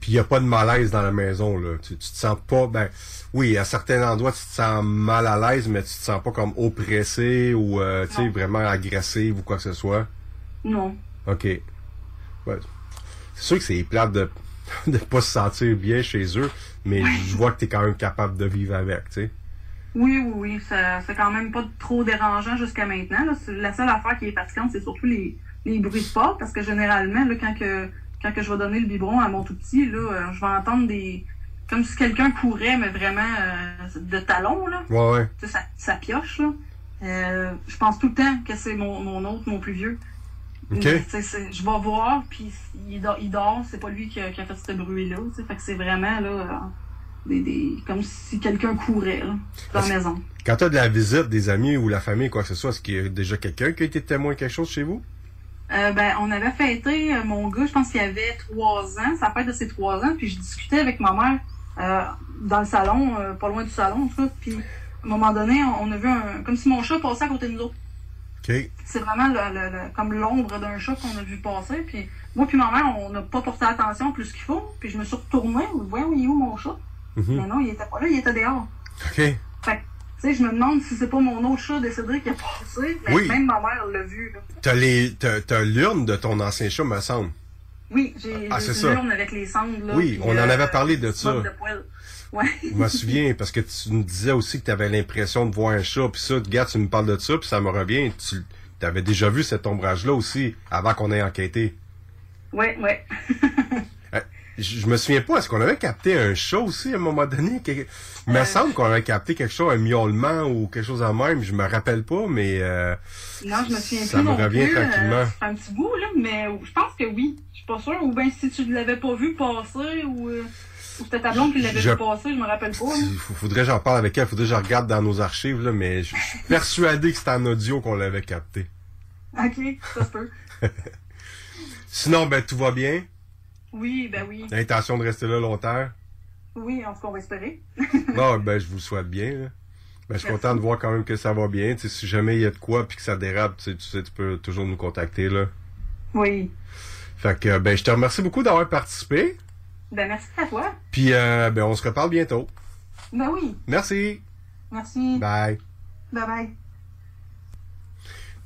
Puis il n'y a pas de malaise dans la maison, là. Tu, tu te sens pas, ben, oui, à certains endroits, tu te sens mal à l'aise, mais tu te sens pas comme oppressé ou, euh, tu sais, vraiment agressif ou quoi que ce soit. Non. OK. Ouais. C'est sûr que c'est plate de <laughs> de pas se sentir bien chez eux, mais je vois que tu es quand même capable de vivre avec, tu sais. Oui, oui, oui, c'est quand même pas trop dérangeant jusqu'à maintenant. Là. La seule affaire qui est fatigante, c'est surtout les, les bruits de porte, parce que généralement, là, quand que quand que je vais donner le biberon à mon tout petit, là, euh, je vais entendre des comme si quelqu'un courait, mais vraiment euh, de talons, là. Ouais, ouais. Tu sais, ça, ça pioche, là. Euh, je pense tout le temps que c'est mon, mon autre, mon plus vieux. OK. Mais, tu sais, c'est- je vais voir, puis il dort, il dort c'est pas lui qui a, qui a fait ce bruit-là. tu sais. Fait que c'est vraiment, là, des, des, comme si quelqu'un courait, là, dans la maison. Quand tu as de la visite des amis ou la famille, quoi que ce soit, est-ce qu'il y a déjà quelqu'un qui a été témoin de quelque chose chez vous? Euh, ben, on avait fêté euh, mon gars, je pense qu'il avait trois ans, sa fête de ses trois ans, puis je discutais avec ma mère euh, dans le salon, pas loin du salon, en tout cas, puis à un moment donné, on, on a vu un, comme si mon chat passait à côté de nous autres. C'est vraiment le- le- le- comme l'ombre d'un chat qu'on a vu passer, puis moi puis ma mère, on n'a pas porté attention plus qu'il faut, puis je me suis retournée, voyons, il est où mon chat? Mhm. Mais non, il était pas là, il était dehors. OK. Fait sais, je me demande si c'est pas mon autre chat décédé qui a passé, mais Oui. même ma mère l'a vu. T'as les, t'as, t'as l'urne de ton ancien chat, me semble. Oui, j'ai Ah, j'ai c'est une ça. urne avec les cendres, là. Oui, on en euh, avait parlé de ça. de poêle. Ouais. Je me souviens, parce que tu me disais aussi que tu avais l'impression de voir un chat, puis ça, regarde, tu me parles de ça, puis ça me revient. Tu avais déjà vu cet ombrage-là aussi, avant qu'on ait enquêté. Ouais, ouais. <laughs> Euh, Je me souviens pas, est-ce qu'on avait capté un chat aussi à un moment donné? Quelque- Il me semble qu'on avait capté quelque chose, un miaulement ou quelque chose en même, je me rappelle pas, mais euh, Non, je me souviens ça plus me non revient plus, euh, tranquillement. fait un petit bout, là, mais je pense que oui. Je suis pas sûre. Ou bien si tu ne l'avais pas vu passer, ou, euh, ou c'était ta blonde qui l'avait Je- vu passer, je me rappelle pas. Il faudrait que j'en parle avec elle, faudrait que je regarde dans nos archives, là, mais je je suis persuadé que c'était en audio qu'on l'avait capté. Ok, ça se peut. <laughs> Sinon, ben tout va bien. Oui, ben oui. L'intention de rester là longtemps? Oui, en tout cas, on va espérer. <laughs> Non, ben je vous souhaite bien. là. Ben, je suis content de voir quand même que ça va bien. Si jamais il y a de quoi puis que ça dérape, tu sais, tu sais, tu peux toujours nous contacter là. Oui. Fait que ben je te remercie beaucoup d'avoir participé. Ben merci à toi. Puis euh, ben on se reparle bientôt. Ben oui. Merci. Merci. Bye. Bye bye.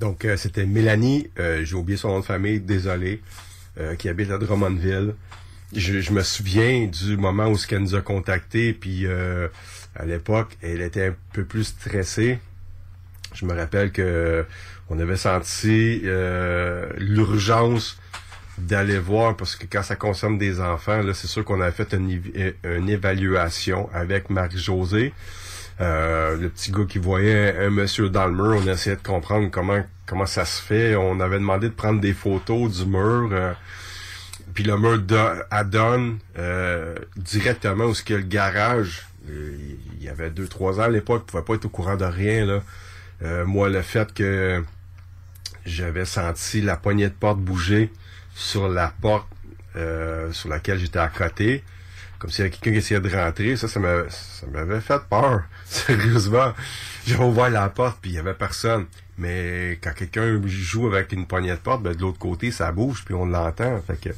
Donc euh, c'était Mélanie, euh, j'ai oublié son nom de famille, désolé, euh, qui habite à Drummondville. Je, je me souviens du moment où ce qu'elle nous a contacté, puis euh, à l'époque, elle était un peu plus stressée. Je me rappelle que on avait senti euh, l'urgence d'aller voir parce que quand ça concerne des enfants, là, c'est sûr qu'on avait fait une, évi- une évaluation avec Marie-Josée. Euh, le petit gars qui voyait un, un monsieur dans le mur, on essayait de comprendre comment comment ça se fait. On avait demandé de prendre des photos du mur. euh, puis le mur do- adonne euh, directement où ce y a le garage. Euh, Il y avait deux, trois ans à l'époque, il pouvait pas être au courant de rien. Là. Euh, moi, le fait que j'avais senti la poignée de porte bouger sur la porte euh, sur laquelle j'étais à côté, comme s'il y avait quelqu'un qui essayait de rentrer. Ça, ça m'avait, fait peur. <laughs> Sérieusement. J'ai ouvert la porte, puis il y avait personne. Mais quand quelqu'un joue avec une poignée de porte, ben, de l'autre côté, ça bouge, puis on l'entend. Fait que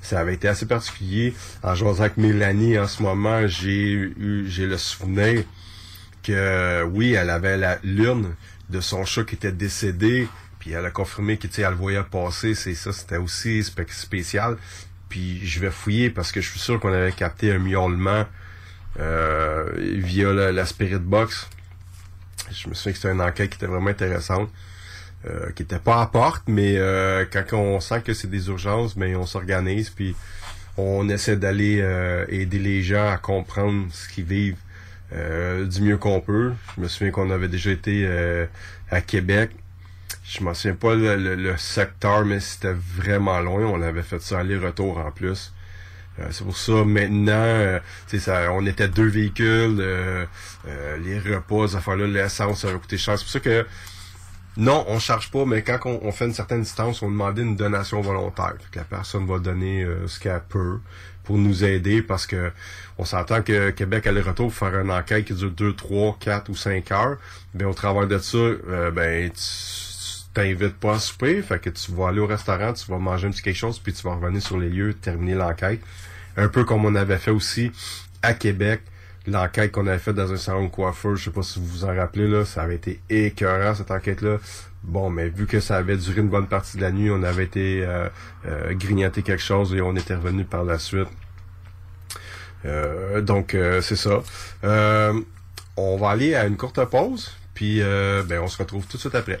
ça avait été assez particulier. En jouant avec Mélanie en ce moment, j'ai eu j'ai le souvenir que oui, elle avait la lune de son chat qui était décédé, puis elle a confirmé qu'elle elle le voyait passer, c'est ça, c'était aussi spécial. Puis je vais fouiller parce que je suis sûr qu'on avait capté un miaulement euh, via la, Spirit Box. Je me souviens que c'était une enquête qui était vraiment intéressante. Euh, qui était pas à porte, mais euh, quand on sent que c'est des urgences, mais on s'organise puis on essaie d'aller euh, aider les gens à comprendre ce qu'ils vivent du mieux qu'on peut. Je me souviens qu'on avait déjà été à Québec. Je m'en souviens pas le, secteur, mais c'était vraiment loin. On avait fait ça aller-retour en plus. c'est pour ça maintenant, ça, on était deux véhicules, les repas, ces affaires-là, l'essence, ça avait coûté cher. C'est pour ça que non, on charge pas, mais quand on, fait une certaine distance, on demande une donation volontaire. La personne va donner euh, ce qu'elle peut pour nous aider parce que on s'entend que Québec aller retour pour faire une enquête qui dure 2, 3, 4 ou 5 heures. Ben au travers de ça, euh, ben tu t'invites pas à souper, fait que tu vas aller au restaurant, tu vas manger un petit quelque chose, puis tu vas revenir sur les lieux, terminer l'enquête. Un peu comme on avait fait aussi à Québec l'enquête qu'on avait faite dans un salon de coiffeur, je sais pas si vous vous en rappelez, là, ça avait été écœurant, cette enquête-là. Bon, mais vu que ça avait duré une bonne partie de la nuit, on avait été euh, euh grignoter quelque chose et on était revenu par la suite. Euh, donc, euh, c'est ça. on va aller à une courte pause, puis ben, on se retrouve tout de suite après.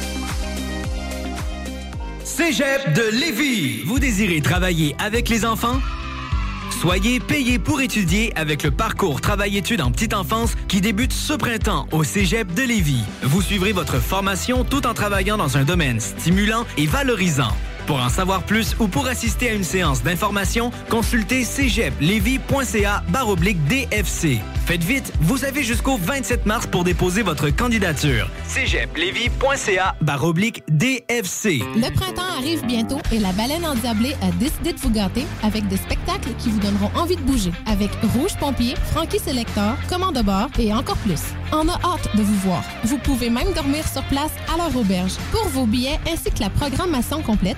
Cégep de Lévis. Vous désirez travailler avec les enfants? Soyez payé pour étudier avec le parcours Travail-études en petite enfance qui débute ce printemps au Cégep de Lévis. Vous suivrez votre formation tout en travaillant dans un domaine stimulant et valorisant. Pour en savoir plus ou pour assister à une séance d'information, consultez cégeplevy.ca DFC. Faites vite, vous avez jusqu'au 27 mars pour déposer votre candidature. cégeplevy.ca DFC. Le printemps arrive bientôt et la baleine endiablée a décidé de vous gâter avec des spectacles qui vous donneront envie de bouger. Avec Rouge Pompier, Frankie Selector, Commande de bord et encore plus. On a hâte de vous voir. Vous pouvez même dormir sur place à leur auberge. Pour vos billets ainsi que la programmation complète,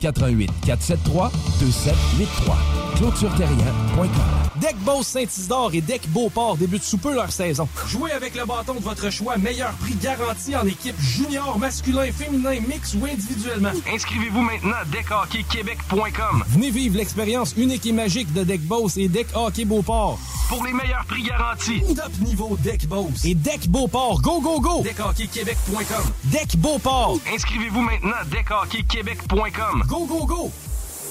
88 473 2783. clôtureterrien.com Deck Boss Saint-Isidore et Deck Beauport débutent sous peu leur saison. Jouez avec le bâton de votre choix, meilleur prix garanti en équipe junior, masculin, féminin, mix ou individuellement. Inscrivez-vous maintenant à deckhockeyquebec.com. Venez vivre l'expérience unique et magique de Deck Boss et Deck Hockey Beauport. Pour les meilleurs prix garantis. Top niveau Deck Boss et Deck Beauport. Go, go, go! DeckHockeyQuébec.com. Deck Beauport. Inscrivez-vous maintenant à deckhockeyquebec.com. Go, go, go!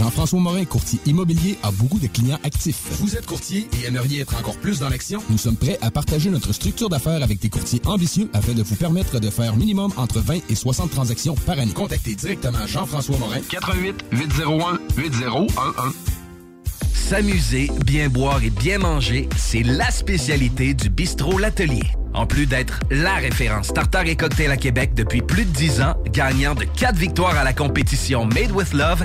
Jean-François Morin, courtier immobilier, a beaucoup de clients actifs. Vous êtes courtier et aimeriez être encore plus dans l'action? Nous sommes prêts à partager notre structure d'affaires avec des courtiers ambitieux afin de vous permettre de faire minimum entre 20 et 60 transactions par année. Contactez directement Jean-François Morin. 88 801 8011. S'amuser, bien boire et bien manger, c'est la spécialité du bistrot L'Atelier. En plus d'être la référence tartare et cocktail à Québec depuis plus de 10 ans, gagnant de 4 victoires à la compétition Made with Love,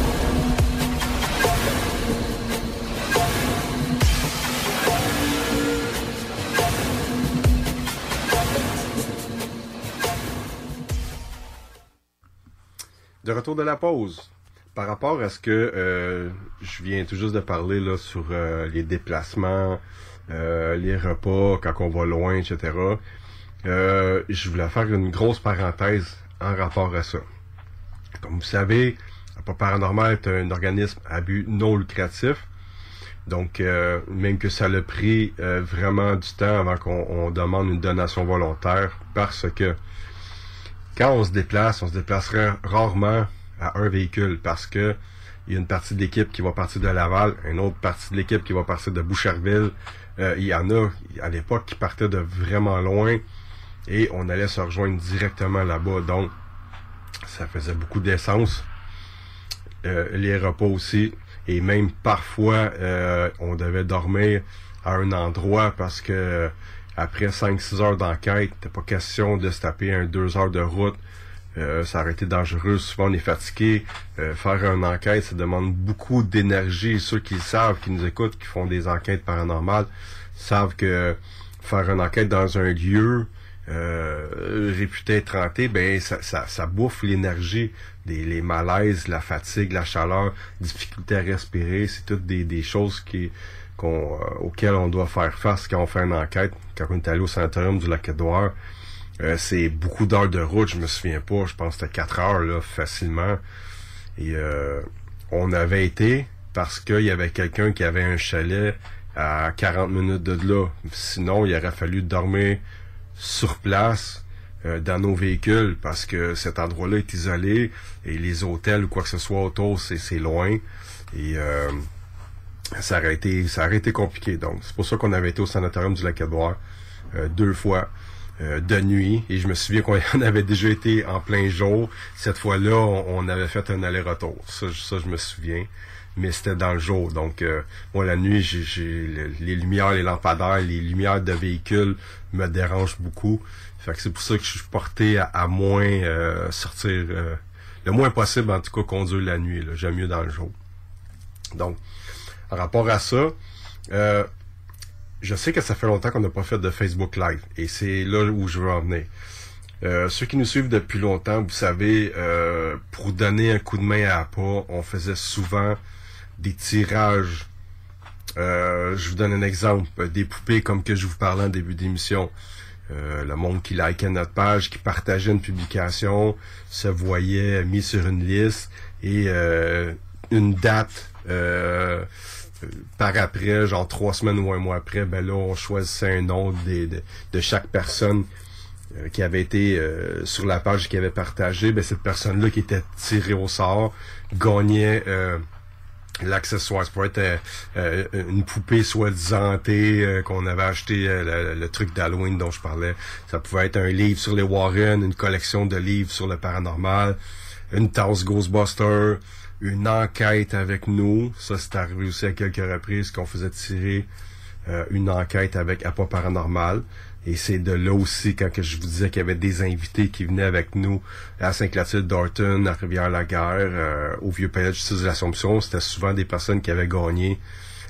De retour de la pause. Par rapport à ce que euh, je viens tout juste de parler là, sur euh, les déplacements, euh, les repas, quand on va loin, etc., je voulais faire une grosse parenthèse en rapport à ça. Comme vous savez, Pas Paranormal est un organisme à but non lucratif. Donc, même que ça a pris vraiment du temps avant qu'on on demande une donation volontaire, parce que quand on se déplace, on se déplacerait rarement à un véhicule, parce que il y a une partie de l'équipe qui va partir de Laval, une autre partie de l'équipe qui va partir de Boucherville. Euh, il y en a à l'époque qui partaient de vraiment loin et on allait se rejoindre directement là-bas. Donc, ça faisait beaucoup d'essence. Euh, les repas aussi. Et même parfois, euh, on devait dormir à un endroit parce que après 5-6 heures d'enquête, t'as pas question de se taper un 2 heures de route. Euh, ça aurait été dangereux. Souvent, on est fatigué. Euh, faire une enquête, ça demande beaucoup d'énergie. Ceux qui le savent, qui nous écoutent, qui font des enquêtes paranormales, savent que faire une enquête dans un lieu euh, réputé être hanté, ben ça, ça, ça bouffe l'énergie, les, malaises, la fatigue, la chaleur, difficulté à respirer. C'est toutes des, des choses qui qu'on, euh, auxquelles on doit faire face quand on fait une enquête. Quand on est allé au sanatorium du Lac-Édouard, euh, c'est beaucoup d'heures de route, je me souviens pas, je pense que c'était 4 heures là, facilement. Et euh, on avait été parce qu'il y avait quelqu'un qui avait un chalet à 40 minutes de là. Sinon, il aurait fallu dormir sur place euh, dans nos véhicules parce que cet endroit-là est isolé et les hôtels ou quoi que ce soit autour, c'est, c'est loin. Et ça aurait été ça aurait été compliqué. Donc, c'est pour ça qu'on avait été au sanatorium du Lac-Édouard euh, deux fois euh, de nuit. Et je me souviens qu'on <laughs> avait déjà été en plein jour. Cette fois-là, on, avait fait un aller-retour. Ça, ça, je me souviens. Mais c'était dans le jour. Donc, euh, moi, la nuit, j'ai, j'ai le- les lumières, les lampadaires, les lumières de véhicules me dérangent beaucoup. Fait que c'est pour ça que je suis porté à, à moins euh, sortir, euh, le moins possible, en tout cas, conduire la nuit. J'aime mieux dans le jour. Donc, en rapport à ça, euh, je sais que ça fait longtemps qu'on n'a pas fait de Facebook Live et c'est là où je veux en venir. Euh, ceux qui nous suivent depuis longtemps, vous savez, euh, pour donner un coup de main à Appa, on faisait souvent des tirages. Je vous donne un exemple, des poupées comme que je vous parlais en début d'émission. Le monde qui likait notre page, qui partageait une publication, se voyait mis sur une liste et une date par après, genre trois semaines ou un mois après, ben là, on choisissait un nom de, chaque personne euh, qui avait été euh, sur la page qui avait partagé. Ben, cette personne-là qui était tirée au sort gagnait euh, l'accessoire. Ça pourrait être euh, euh, une poupée soi-disant euh, qu'on avait acheté, euh, le, le truc d'Halloween dont je parlais. Ça pouvait être un livre sur les Warren, une collection de livres sur le paranormal, une tasse Ghostbuster, une enquête avec nous. Ça, c'est arrivé aussi à quelques reprises qu'on faisait tirer euh, une enquête avec Appa Paranormal. Et c'est de là aussi, quand que je vous disais qu'il y avait des invités qui venaient avec nous à Saint-Clotilde, Dorton, à Rivière-la-Guerre, euh, au Vieux-Palais de justice de l'Assomption, c'était souvent des personnes qui avaient gagné,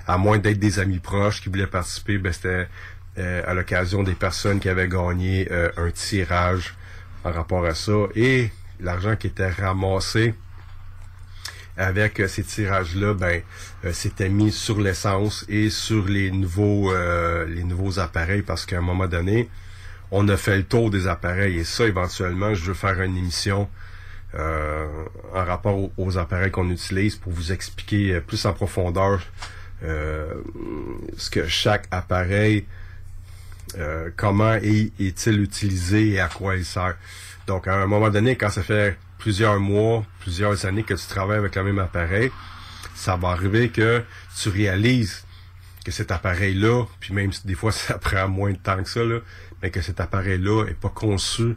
à moins d'être des amis proches qui voulaient participer, ben c'était euh, à l'occasion des personnes qui avaient gagné un tirage en rapport à ça. Et l'argent qui était ramassé avec euh, ces tirages-là, ben, euh, c'était mis sur l'essence et sur les nouveaux, euh, les nouveaux appareils parce qu'à un moment donné, on a fait le tour des appareils et ça, éventuellement, je veux faire une émission en rapport aux, aux appareils qu'on utilise pour vous expliquer plus en profondeur ce que chaque appareil, comment est- est-il utilisé et à quoi il sert. Donc, à un moment donné, quand ça fait plusieurs mois, plusieurs années que tu travailles avec le même appareil, ça va arriver que tu réalises que cet appareil-là, puis même si des fois <laughs> ça prend moins de temps que ça, là, mais que cet appareil-là est pas conçu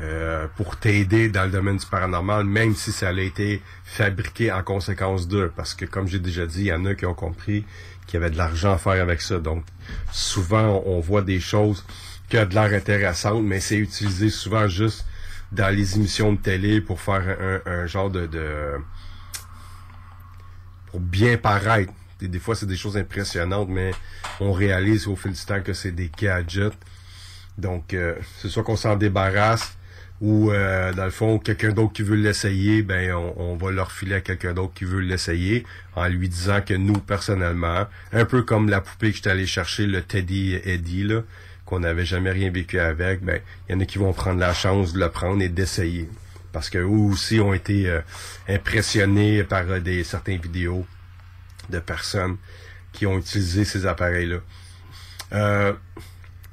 euh, pour t'aider dans le domaine du paranormal, même si ça a été fabriqué en conséquence d'eux. Parce que, comme j'ai déjà dit, il y en a qui ont compris qu'il y avait de l'argent à faire avec ça. Donc, souvent, on voit des choses qui ont de l'air intéressantes, mais c'est utilisé souvent juste dans les émissions de télé pour faire un, un genre de, de pour bien paraître. Et des fois, c'est des choses impressionnantes, mais on réalise au fil du temps que c'est des gadgets. Donc, euh, c'est soit qu'on s'en débarrasse ou, euh, dans le fond, quelqu'un d'autre qui veut l'essayer, ben, on, on va leur filer à quelqu'un d'autre qui veut l'essayer en lui disant que nous, personnellement, un peu comme la poupée que j'étais allé chercher, le Teddy Eddie, là, qu'on n'avait jamais rien vécu avec, ben, il y en a qui vont prendre la chance de le prendre et d'essayer. Parce que eux aussi ont été euh, impressionnés par euh, des certaines vidéos de personnes qui ont utilisé ces appareils-là. Euh,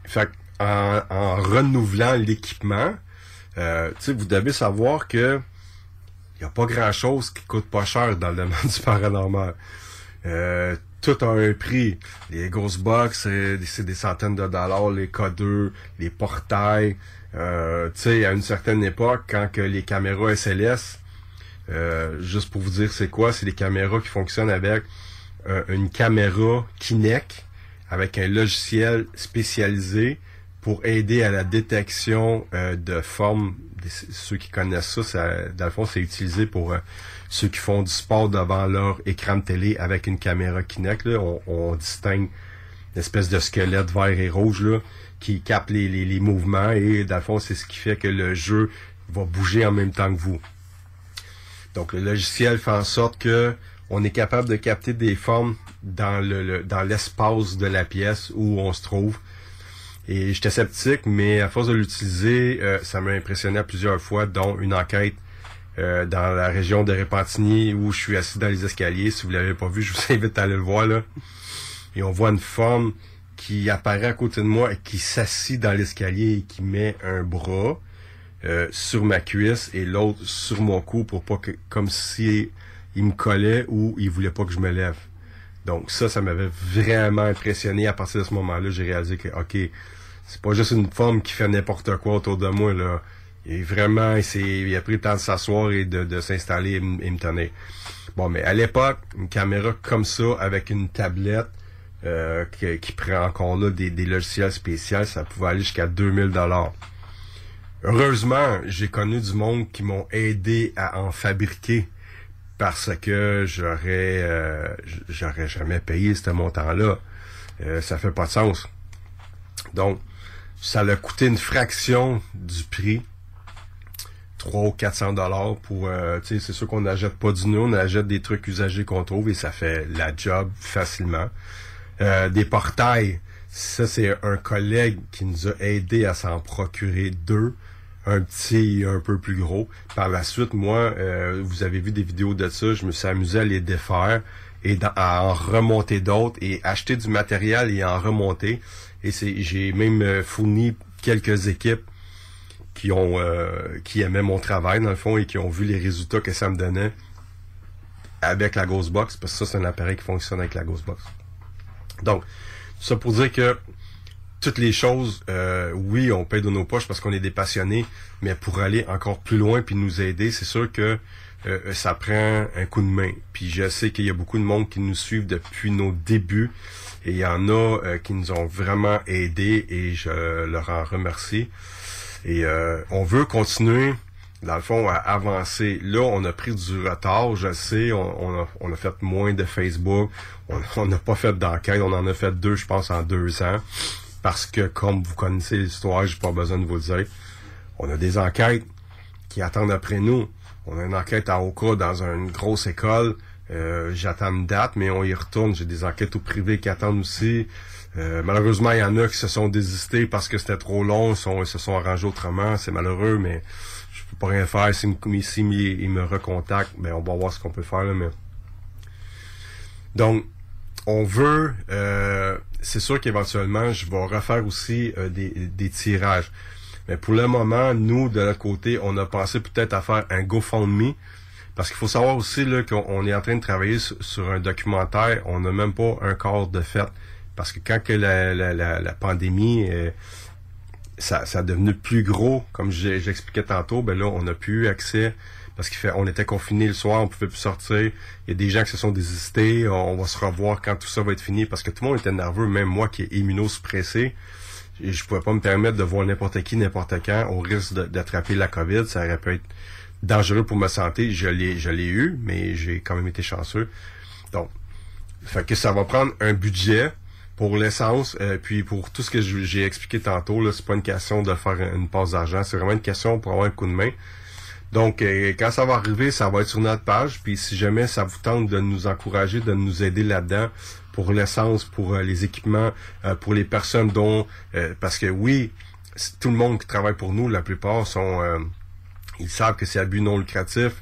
fait en, en renouvelant l'équipement, euh, vous devez savoir que il n'y a pas grand-chose qui coûte pas cher dans le domaine <laughs> du paranormal. Euh, tout a un prix. Les Ghostbox, c'est c'est des centaines de dollars. Les K2, les portails. Euh, tu sais, à une certaine époque, quand que les caméras SLS, euh, juste pour vous dire c'est quoi, c'est des caméras qui fonctionnent avec euh, une caméra Kinect avec un logiciel spécialisé pour aider à la détection euh, de formes. Ceux qui connaissent ça, ça dans le fond, c'est utilisé pour euh, ceux qui font du sport devant leur écran de télé avec une caméra Kinect. Là, on, distingue une espèce de squelette vert et rouge là, qui capte les, mouvements et dans le fond, c'est ce qui fait que le jeu va bouger en même temps que vous. Donc le logiciel fait en sorte que on est capable de capter des formes dans le- dans l'espace de la pièce où on se trouve. Et j'étais sceptique, mais à force de l'utiliser, euh, ça m'a impressionné à plusieurs fois, dont une enquête euh, dans la région de Repentigny où je suis assis dans les escaliers. Si vous l'avez pas vu, je vous <laughs> invite à aller le voir là. Et on voit une forme qui apparaît à côté de moi et qui s'assit dans l'escalier et qui met un bras euh, sur ma cuisse et l'autre sur mon cou pour pas que comme si il me collait ou il voulait pas que je me lève. Donc ça, ça m'avait vraiment impressionné. À partir de ce moment-là, j'ai réalisé que ok, c'est pas juste une forme qui fait n'importe quoi autour de moi là. Et vraiment, il, il a pris le temps de s'asseoir et de, s'installer et, me tenir. Bon, mais à l'époque, une caméra comme ça avec une tablette euh, qui, prend encore là des, logiciels spéciaux, ça pouvait aller jusqu'à 2000 dollars. Heureusement, j'ai connu du monde qui m'ont aidé à en fabriquer parce que j'aurais euh, j'aurais jamais payé ce montant-là. Euh, ça fait pas de sens. Donc, ça a coûté une fraction du prix. 300 ou 400 dollars pour, euh, tu sais, c'est sûr qu'on n'achète pas du nous, on achète des trucs usagés qu'on trouve et ça fait la job facilement. Euh, des portails, ça c'est un collègue qui nous a aidé à s'en procurer deux, un petit et un peu plus gros. Par la suite, moi, euh, vous avez vu des vidéos de ça, je me suis amusé à les défaire et à en remonter d'autres et acheter du matériel et en remonter. Et j'ai même euh, fourni quelques équipes qui ont euh, qui aimaient mon travail dans le fond et qui ont vu les résultats que ça me donnait avec la Ghostbox parce que ça c'est un appareil qui fonctionne avec la Ghostbox. Donc ça pour dire que toutes les choses, euh, oui, on paye de nos poches parce qu'on est des passionnés, mais pour aller encore plus loin puis nous aider, c'est sûr que euh, ça prend un coup de main. Puis je sais qu'il y a beaucoup de monde qui nous suivent depuis nos débuts et il y en a euh, qui nous ont vraiment aidés et je leur en remercie. Et euh, on veut continuer, dans le fond, à avancer. Là, on a pris du retard, je sais. On, on a, on a fait moins de Facebook. <laughs> On n'a pas fait d'enquête. On en a fait deux, je pense, en deux ans. Parce que, comme vous connaissez l'histoire, j'ai pas besoin de vous le dire. On a des enquêtes qui attendent après nous. On a une enquête à Oka dans une grosse école. Euh, J'attends une date, mais on y retourne. J'ai des enquêtes au privé qui attendent aussi. Euh, malheureusement, il y en a qui se sont désistés parce que c'était trop long, ils, se sont arrangés autrement. C'est malheureux, mais je peux pas rien faire. Me- ils me recontactent, ben on va voir ce qu'on peut faire. là, mais... Donc, on veut... euh, c'est sûr qu'éventuellement, je vais refaire aussi euh, des, des tirages. Mais pour le moment, nous, de notre côté, on a pensé peut-être à faire un GoFundMe. Parce qu'il faut savoir aussi là, qu'on on est en train de travailler sur, un documentaire. On n'a même pas un corps de fait. Parce que quand que la, la, la, la pandémie, euh, ça, ça a devenu plus gros, comme j'expliquais tantôt, ben là, on n'a plus eu accès. Parce qu'il fait, on était confinés le soir, on pouvait plus sortir. Il y a des gens qui se sont désistés. On va se revoir quand tout ça va être fini. Parce que tout le monde était nerveux, même moi qui est immunosuppressé. Je pouvais pas me permettre de voir n'importe qui, n'importe quand, au risque d'attraper la COVID. Ça aurait pu être dangereux pour ma santé. Je l'ai, je l'ai eu, mais j'ai quand même été chanceux. Donc, fait que ça va prendre un budget pour l'essence, euh, puis pour tout ce que j'ai expliqué tantôt, là, c'est pas une question de faire une passe d'argent, c'est vraiment une question pour avoir un coup de main. Donc, euh, quand ça va arriver, ça va être sur notre page. Puis, si jamais ça vous tente de nous encourager, de nous aider là-dedans pour l'essence, pour euh, les équipements, euh, pour les personnes dont... parce que oui, tout le monde qui travaille pour nous, la plupart sont... ils savent que c'est à but non lucratif.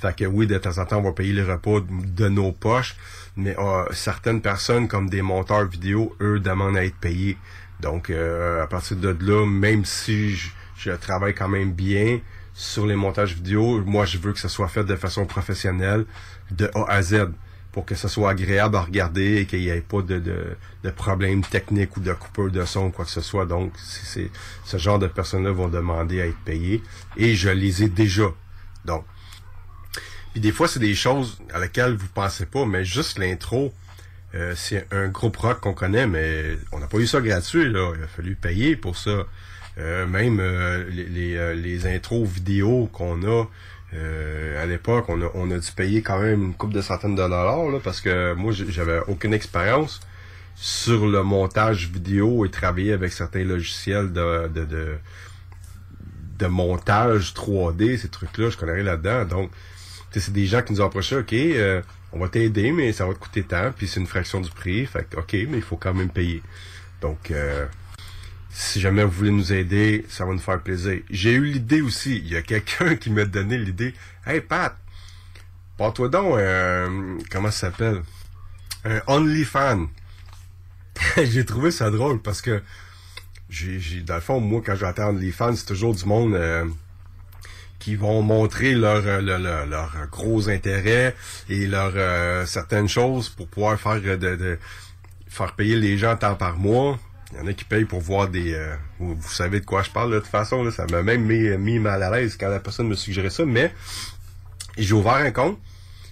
Fait que oui, de temps en temps, on va payer les repas de, de nos poches. Mais euh, certaines personnes, comme des monteurs vidéo, eux, demandent à être payés. Donc, euh, à partir de là, même si je, je travaille quand même bien sur les montages vidéo, moi, je veux que ça soit fait de façon professionnelle, de A à Z, pour que ça soit agréable à regarder et qu'il n'y ait pas de, de, de problèmes techniques ou de coupure de son ou quoi que ce soit. Donc, c'est- ce genre de personnes-là vont demander à être payées. Et je les ai déjà. Donc, puis des fois, c'est des choses à laquelle vous pensez pas, mais juste l'intro, euh, c'est un groupe rock qu'on connaît, mais on n'a pas eu ça gratuit, là. Il a fallu payer pour ça. Euh, même euh, les, les, euh, les intros vidéo qu'on a euh, à l'époque, on a, on a dû payer quand même une coupe de centaines de dollars, là, parce que moi, j'avais aucune expérience sur le montage vidéo et travailler avec certains logiciels de, de, de, de montage 3D, ces trucs-là, je connais rien là-dedans. Donc, c'est des gens qui nous ont approché, OK, euh, on va t'aider, mais ça va te coûter tant, puis c'est une fraction du prix. Fait OK, mais il faut quand même payer. Donc, euh, si jamais vous voulez nous aider, ça va nous faire plaisir. J'ai eu l'idée aussi, il y a quelqu'un <laughs> qui m'a donné l'idée. Hey Pat, porte-toi donc, euh, comment ça s'appelle? Un OnlyFan. <laughs> j'ai trouvé ça drôle parce que j'ai, dans le fond, moi, quand j'entends OnlyFans, c'est toujours du monde euh, qui vont montrer leur, euh, leur, leur, gros intérêt et leur euh, certaines choses pour pouvoir faire euh, de, de- faire payer les gens tant par mois. Il y en a qui payent pour voir des... euh, vous, savez de quoi je parle, de toute façon. Ça m'a même mis, mis mal à l'aise quand la personne me suggérait ça. Mais j'ai ouvert un compte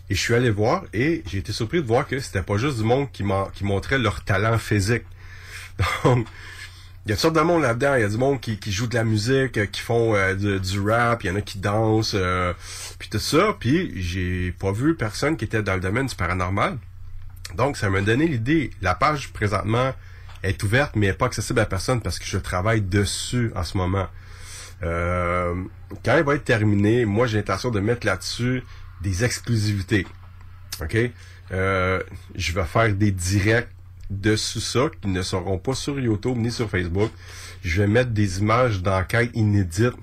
et je suis allé voir et j'ai été surpris de voir que c'était pas juste du monde qui, qui montrait leur talent physique. <laughs> Donc, il y a toutes sortes de monde là-dedans. Il y a du monde qui, joue de la musique, euh, qui font euh, du rap, il y en a qui dansent, euh, puis tout ça. Puis j'ai pas vu personne qui était dans le domaine du paranormal. Donc, ça m'a donné l'idée. La page, présentement, est ouverte, mais n'est pas accessible à personne parce que je travaille dessus en ce moment. Euh, quand elle va être terminée, moi, j'ai l'intention de mettre là-dessus des exclusivités. OK? Euh, je vais faire des directs dessus ça qui ne seront pas sur YouTube ni sur Facebook. Je vais mettre des images d'enquête inédites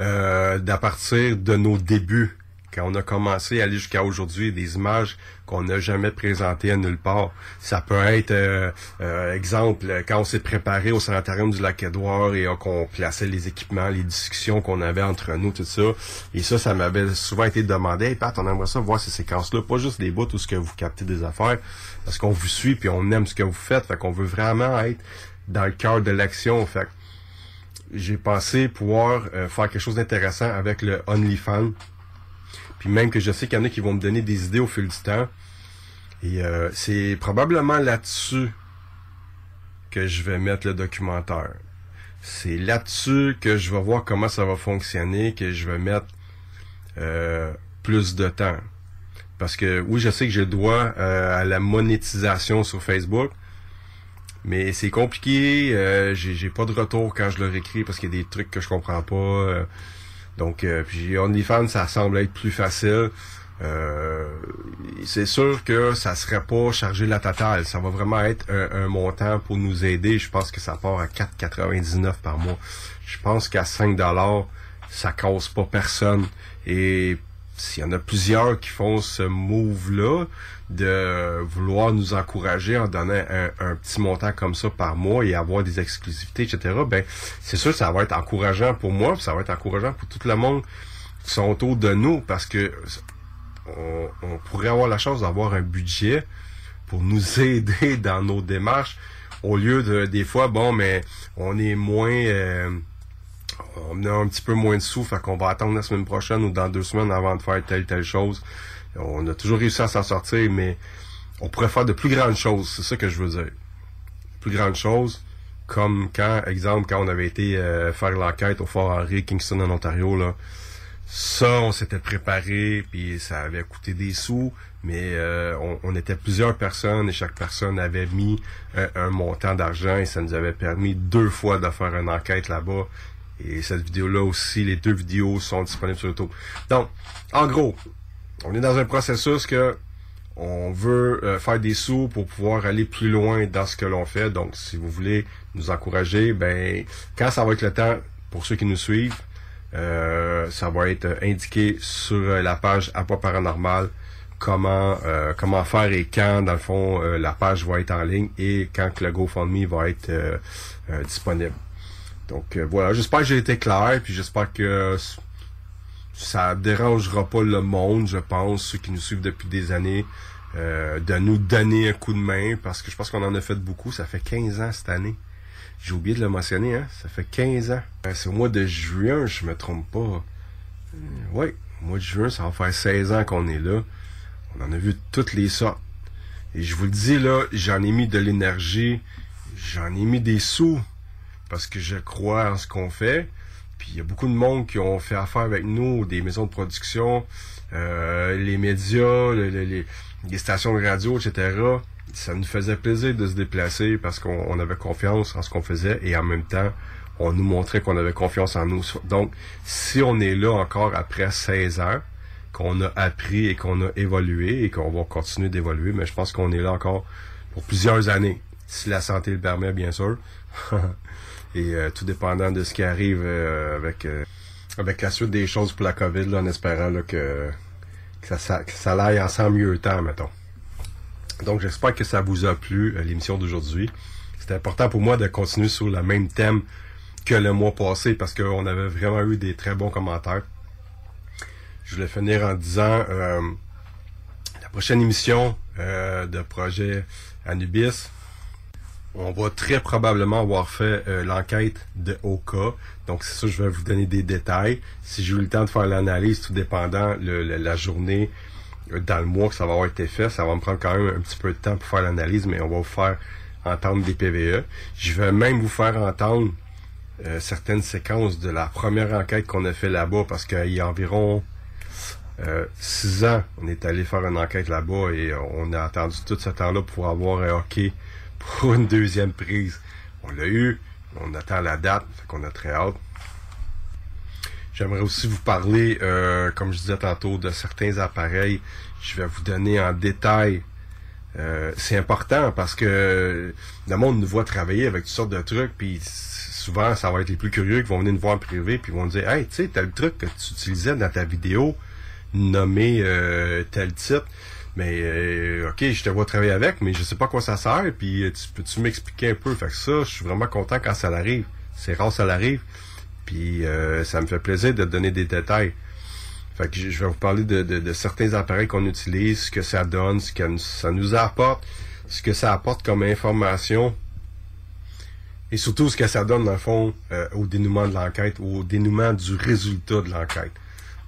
euh, d'à partir de nos débuts, quand on a commencé à aller jusqu'à aujourd'hui, des images qu'on n'a jamais présentées à nulle part. Ça peut être, euh, euh, exemple, quand on s'est préparé au sanitarium du lac Édouard et euh, qu'on plaçait les équipements, les discussions qu'on avait entre nous, tout ça. Et ça, ça m'avait souvent été demandé, hey Pat, on aimerait ça voir ces séquences-là, pas juste des bouts où ce que vous captez des affaires, parce qu'on vous suit puis on aime ce que vous faites, fait qu'on veut vraiment être dans le cœur de l'action. Fait j'ai pensé pouvoir faire quelque chose d'intéressant avec le OnlyFans. Puis même que je sais qu'il y en a qui vont me donner des idées au fil du temps. Et euh, c'est probablement là-dessus que je vais mettre le documentaire. C'est là-dessus que je vais voir comment ça va fonctionner, que je vais mettre euh, plus de temps. Parce que oui, je sais que je dois euh, à la monétisation sur Facebook, mais c'est compliqué. Euh, j'ai, j'ai pas de retour quand je le réécris parce qu'il y a des trucs que je comprends pas. Donc, euh, puis OnlyFans, ça semble être plus facile. Euh, c'est sûr que ça serait pas chargé la totale. Ça va vraiment être un, un montant pour nous aider. Je pense que ça part à 4,99 par mois. Je pense qu'à 5 dollars, ça cause pas personne. Et s'il y en a plusieurs qui font ce move-là, de vouloir nous encourager en donnant un, un petit montant comme ça par mois et avoir des exclusivités, etc., ben c'est sûr ça va être encourageant pour moi, puis ça va être encourageant pour tout le monde qui sont autour de nous, parce que on, on pourrait avoir la chance d'avoir un budget pour nous <laughs> aider dans nos démarches, au lieu de des fois, bon, mais on est moins... euh, on a un petit peu moins de sous, fait qu'on va attendre la semaine prochaine ou dans deux semaines avant de faire telle telle chose. On a toujours réussi à s'en sortir, mais on pourrait faire de plus grandes choses, c'est ça que je veux dire. Plus grandes choses, comme quand, exemple, quand on avait été euh, faire l'enquête au Fort Henry, Kingston en Ontario, là, ça, on s'était préparé, puis ça avait coûté des sous, mais euh, on, était plusieurs personnes et chaque personne avait mis un, un montant d'argent et ça nous avait permis deux fois de faire une enquête là-bas. Et cette vidéo-là aussi, les deux vidéos sont disponibles sur YouTube. Donc, en gros, on est dans un processus que on veut euh, faire des sous pour pouvoir aller plus loin dans ce que l'on fait. Donc, si vous voulez nous encourager, ben, quand ça va être le temps, pour ceux qui nous suivent, euh, ça va être indiqué sur euh, la page Apport Paranormal comment comment faire et quand, dans le fond, la page va être en ligne et quand que le GoFundMe va être disponible. Donc voilà, j'espère que j'ai été clair, puis j'espère que ça dérangera pas le monde, je pense, ceux qui nous suivent depuis des années, euh, de nous donner un coup de main, parce que je pense qu'on en a fait beaucoup. Ça fait 15 ans cette année. J'ai oublié de le mentionner, hein? Ça fait 15 ans. Euh, C'est au mois de juin, je me trompe pas. Euh, oui, au mois de juin, ça va faire 16 ans qu'on est là. On en a vu toutes les sortes. Et je vous le dis, là, j'en ai mis de l'énergie, j'en ai mis des sous, parce que je crois en ce qu'on fait. Puis il y a beaucoup de monde qui ont fait affaire avec nous, des maisons de production, euh, les médias, le- le- les, les stations de radio, etc. Ça nous faisait plaisir de se déplacer parce qu'on on avait confiance en ce qu'on faisait et en même temps, on nous montrait qu'on avait confiance en nous. Donc, si on est là encore après 16 ans, qu'on a appris et qu'on a évolué et qu'on va continuer d'évoluer, mais je pense qu'on est là encore pour plusieurs années, si la santé le permet, bien sûr. <laughs> et euh, tout dépendant de ce qui arrive euh, avec euh, avec la suite des choses pour la COVID, là, en espérant là, que, ça, ça, ça aille en sans mieux temps, mettons. Donc j'espère que ça vous a plu, l'émission d'aujourd'hui. C'était important pour moi de continuer sur le même thème que le mois passé parce qu'on avait vraiment eu des très bons commentaires. Je voulais finir en disant la prochaine émission de projet Anubis, on va très probablement avoir fait euh, l'enquête de Oka. Donc c'est ça, je vais vous donner des détails. Si j'ai eu le temps de faire l'analyse, tout dépendant le, la journée euh, dans le mois que ça va avoir été fait, ça va me prendre quand même un petit peu de temps pour faire l'analyse, mais on va vous faire entendre des PVE. Je vais même vous faire entendre euh, certaines séquences de la première enquête qu'on a fait là-bas parce qu'il y a environ euh, six ans, on est allé faire une enquête là-bas et on a attendu tout ce temps-là pour avoir un hockey une deuxième prise. On l'a eu, on attend la date, fait qu'on a très hâte. J'aimerais aussi vous parler, euh, comme je disais tantôt, de certains appareils. Je vais vous donner en détail. Euh, c'est important parce que le monde nous voit travailler avec toutes sortes de trucs, puis souvent, ça va être les plus curieux qui vont venir nous voir en privé, puis vont dire Hey, tu sais, tel truc que tu utilisais dans ta vidéo, nommé euh, tel titre. Mais euh, ok, je te vois travailler avec, mais je sais pas quoi ça sert. Puis tu peux-tu m'expliquer un peu? Fait que ça, je suis vraiment content quand ça arrive. C'est rare ça l'arrive. Puis euh, ça me fait plaisir de donner des détails. Fait que je vais vous parler de, de, de certains appareils qu'on utilise, ce que ça donne, ce que ça nous apporte, ce que ça apporte comme information et surtout ce que ça donne dans le fond euh, au dénouement de l'enquête, au dénouement du résultat de l'enquête.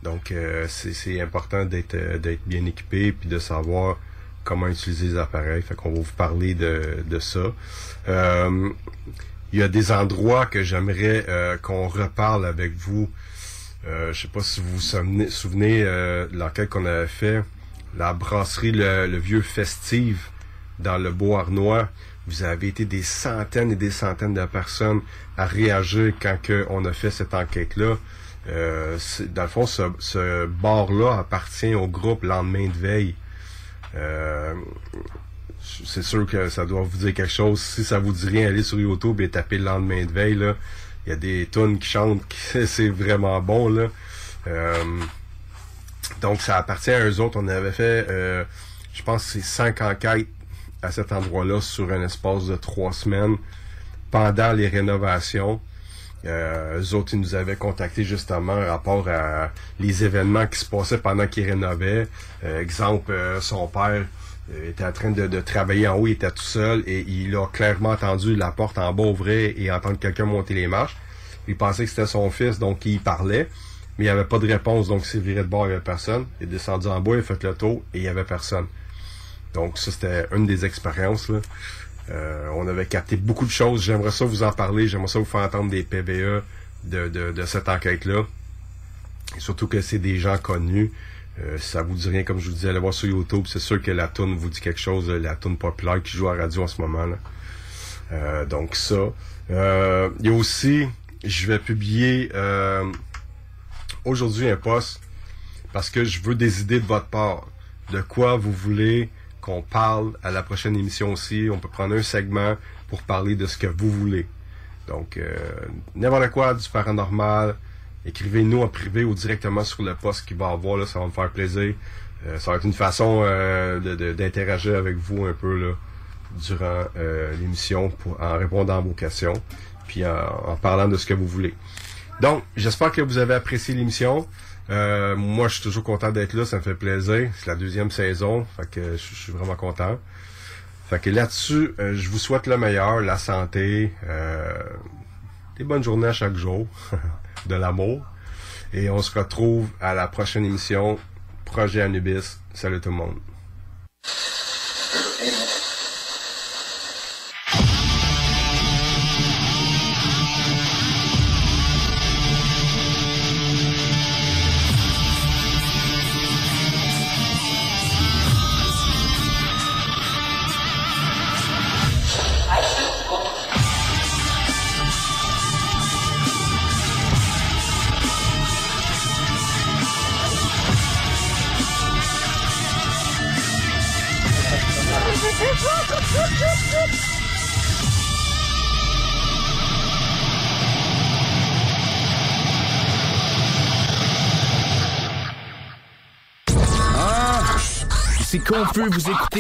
Donc euh, c'est important d'être d'être bien équipé puis de savoir comment utiliser les appareils. Fait qu'on va vous parler de, ça. Euh, il y a des endroits que j'aimerais euh, qu'on reparle avec vous. Euh, je sais pas si vous vous souvenez, euh, de l'enquête qu'on avait fait, la brasserie le, Vieux Festive dans le Beau-Arnois. Vous avez été des centaines et des centaines de personnes à réagir quand on a fait cette enquête-là. Euh, dans le fond, ce, ce bar-là appartient au groupe Lendemain de veille. Euh, c'est sûr que ça doit vous dire quelque chose. Si ça vous dit rien, allez sur YouTube et tapez le lendemain de veille. Là. Il y a des tunes qui chantent, <laughs> c'est vraiment bon. Là. Euh, donc ça appartient à eux autres. On avait fait, euh, je pense, c'est cinq enquêtes à cet endroit-là sur un espace de trois semaines pendant les rénovations. Euh, eux autres, ils nous avaient contacté justement en rapport à les événements qui se passaient pendant qu'ils rénovaient. Euh, exemple, euh, son père il était en train de, travailler en haut, il était tout seul et il a clairement entendu la porte en bas ouvrir et entendre quelqu'un monter les marches. Il pensait que c'était son fils, donc il parlait, mais il n'y avait pas de réponse, donc il s'est viré de bord, il n'y avait personne. Il est descendu en bas, il a fait le tour et il n'y avait personne. Donc ça, c'était une des expériences. Euh, on avait capté beaucoup de choses. J'aimerais ça vous en parler, j'aimerais ça vous faire entendre des de, de, de cette enquête-là. surtout que c'est des gens connus. Euh, ça vous dit rien, comme je vous disais, allez voir sur YouTube, c'est sûr que la tune vous dit quelque chose, la tune populaire qui joue à la radio en ce moment. là. Euh, donc ça. Euh, il y a aussi, je vais publier aujourd'hui un post parce que je veux des idées de votre part. De quoi vous voulez qu'on parle à la prochaine émission aussi. On peut prendre un segment pour parler de ce que vous voulez. Donc, n'importe quoi du paranormal, écrivez-nous en privé ou directement sur le poste qu'il va avoir, là, ça va me faire plaisir. Euh, ça va être une façon euh, d'interagir avec vous un peu là, durant euh, l'émission en répondant à vos questions, puis en, parlant de ce que vous voulez. Donc, j'espère que vous avez apprécié l'émission. Moi, je suis toujours content d'être là, ça me fait plaisir. C'est la deuxième saison, fait que je, suis vraiment content. Fait que là-dessus, je vous souhaite le meilleur, la santé, des bonnes journées à chaque jour. <laughs> de l'amour. Et on se retrouve à la prochaine émission. Projet Anubis. Salut tout le monde.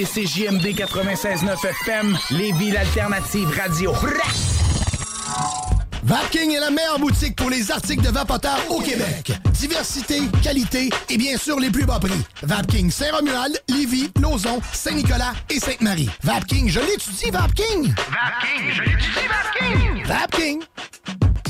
CJMD 96.9 FM, Lévis, l'alternative radio. Vapking est la meilleure boutique pour les articles de vapoteurs au Québec. Diversité, qualité et bien sûr les plus bas prix. Vapking Saint-Romuald, Lévis, Lauson, Saint-Nicolas et Sainte-Marie. Vapking, je l'étudie, Vapking! Vapking, je l'étudie, Vapking! Vapking!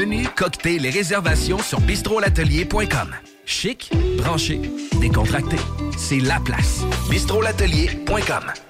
Menu, cocktail et réservations sur bistrolatelier.com. Chic, branché, décontracté. C'est la place. bistrolatelier.com.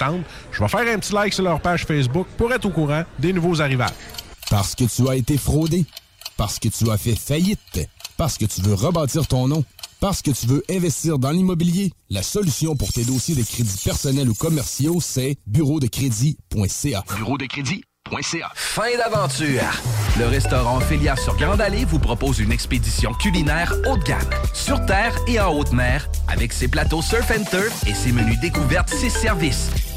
Je vais faire un petit like sur leur page Facebook pour être au courant des nouveaux arrivages. Parce que tu as été fraudé. Parce que tu as fait faillite. Parce que tu veux rebâtir ton nom. Parce que tu veux investir dans l'immobilier. La solution pour tes dossiers de crédits personnels ou commerciaux, c'est bureau de crédit.ca. Bureau de crédit. Fin d'aventure! Le restaurant Félia sur Grande Allée vous propose une expédition culinaire haut de gamme, sur terre et en haute mer, avec ses plateaux surf and turf et ses menus découvertes, ses services.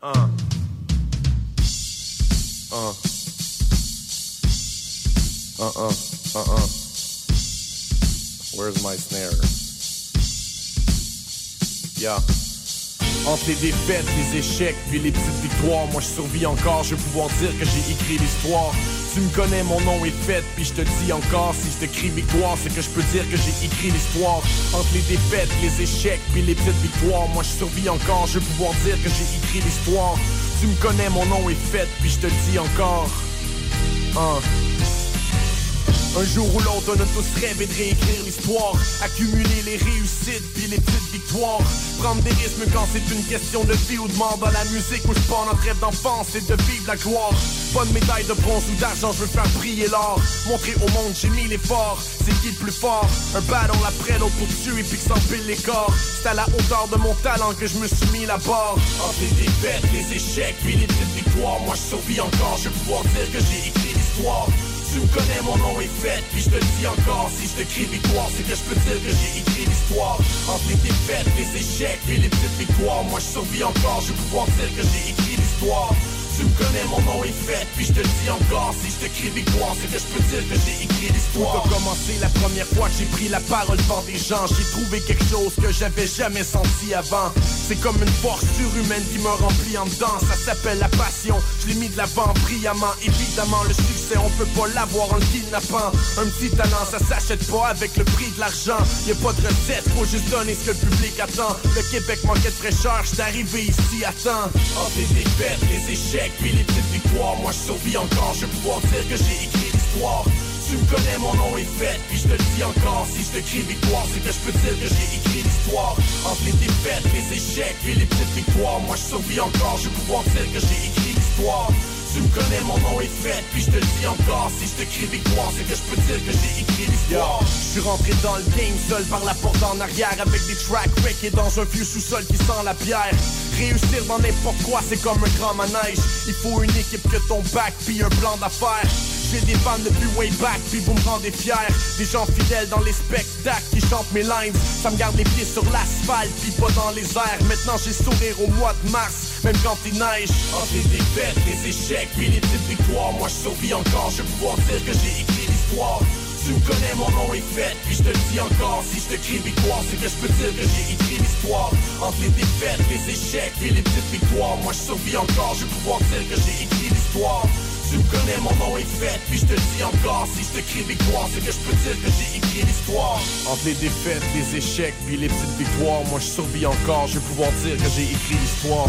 Uh. Uh. Uh-uh. Uh-uh. Where's my snare? Yeah. Entre les défaites, les échecs, puis les petites victoires, moi je survis encore, je vais pouvoir dire que j'ai écrit l'histoire. Tu me connais, mon nom est fait, puis je te dis encore, si je te victoire, c'est que je peux dire que j'ai écrit l'histoire. Entre les défaites, les échecs, puis les petites victoires, moi je survis encore, je vais pouvoir dire que j'ai écrit l'histoire. Tu me connais, mon nom est fait, puis je te dis encore. Un jour ou l'autre, on a tous rêvé de réécrire l'histoire. Accumuler les réussites puis les petites victoires. Prendre des risques quand c'est une question de vie ou de mort. Dans la musique où je prends notre rêve d'enfance, c'est de vivre la gloire. Pas de médaille de bronze ou d'argent, je veux faire briller l'or. Montrer au monde, j'ai mis l'effort. C'est qui le plus fort? Un battle après l'autre pour tuer puis que s'empile les corps. C'est à la hauteur de mon talent que je me suis mis la barre. Entre les défaites, les échecs puis les petites victoires, moi je survis encore. Je vais pouvoir dire que j'ai écrit l'histoire. Tu connais, mon nom est fait, puis je te le dis encore Si je te crie victoire, c'est que je peux dire que j'ai écrit l'histoire. Entre les défaites, les échecs et les petites victoires Moi je survis encore, je vais pouvoir dire que j'ai écrit l'histoire tu me connais, mon nom est fait, puis je te dis encore Si je te crie victoire, c'est que je peux dire que j'ai écrit l'histoire. Tout a commencé la première fois que j'ai pris la parole devant des gens J'ai trouvé quelque chose que j'avais jamais senti avant. C'est comme une force surhumaine qui me remplit en dedans. Ça s'appelle la passion, je l'ai mis de l'avant brillamment. Évidemment, le succès, on peut pas l'avoir en le kidnappant. Un petit talent, ça s'achète pas avec le prix de l'argent. Y'a pas de recette, faut juste donner ce que le public attend. Le Québec manquait de fraîcheur, j'suis arrivé ici à temps. Oh, les défaites, les échecs puis les petites moi je survis encore, je vais pouvoir dire que j'ai écrit l'histoire. Tu me connais, mon nom est fait, puis je te le dis encore. Si je te crie victoire, c'est que je peux dire que j'ai écrit l'histoire. Entre les défaites, les échecs et les petites victoires Moi je survis encore, je vais pouvoir dire que j'ai écrit l'histoire tu me connais, mon nom est fait, puis je te le dis encore Si je te crie victoire, c'est que je peux dire que j'ai écrit l'histoire Je suis rentré dans le game seul par la porte en arrière Avec des track breaks et dans un vieux sous-sol qui sent la bière. Réussir dans n'importe quoi, c'est comme un grand manège. Il faut une équipe que ton bac, puis un plan d'affaires j'ai des fans depuis way back, puis vous me rendez fier. Des gens fidèles dans les spectacles qui chantent mes lines. Ça me garde les pieds sur l'asphalte, puis pas dans les airs. Maintenant j'ai sourire au mois de mars, même quand il neige. Entre les défaites, les échecs, puis les petites victoires. Moi je survis encore, je vais pouvoir dire que j'ai écrit l'histoire. Tu me connais, mon nom est fait, puis je te le dis encore. Si je te crie victoire, c'est que je peux dire que j'ai écrit l'histoire. Entre les défaites, les échecs et les petites victoires. Moi je survis encore, je vais pouvoir dire que j'ai écrit l'histoire tu connais, mon nom est fait, puis je te dis encore Si je te victoire, c'est que je peux dire que j'ai écrit l'histoire. Entre les défaites, les échecs, puis les petites victoires Moi je survis encore, je vais pouvoir dire que j'ai écrit l'histoire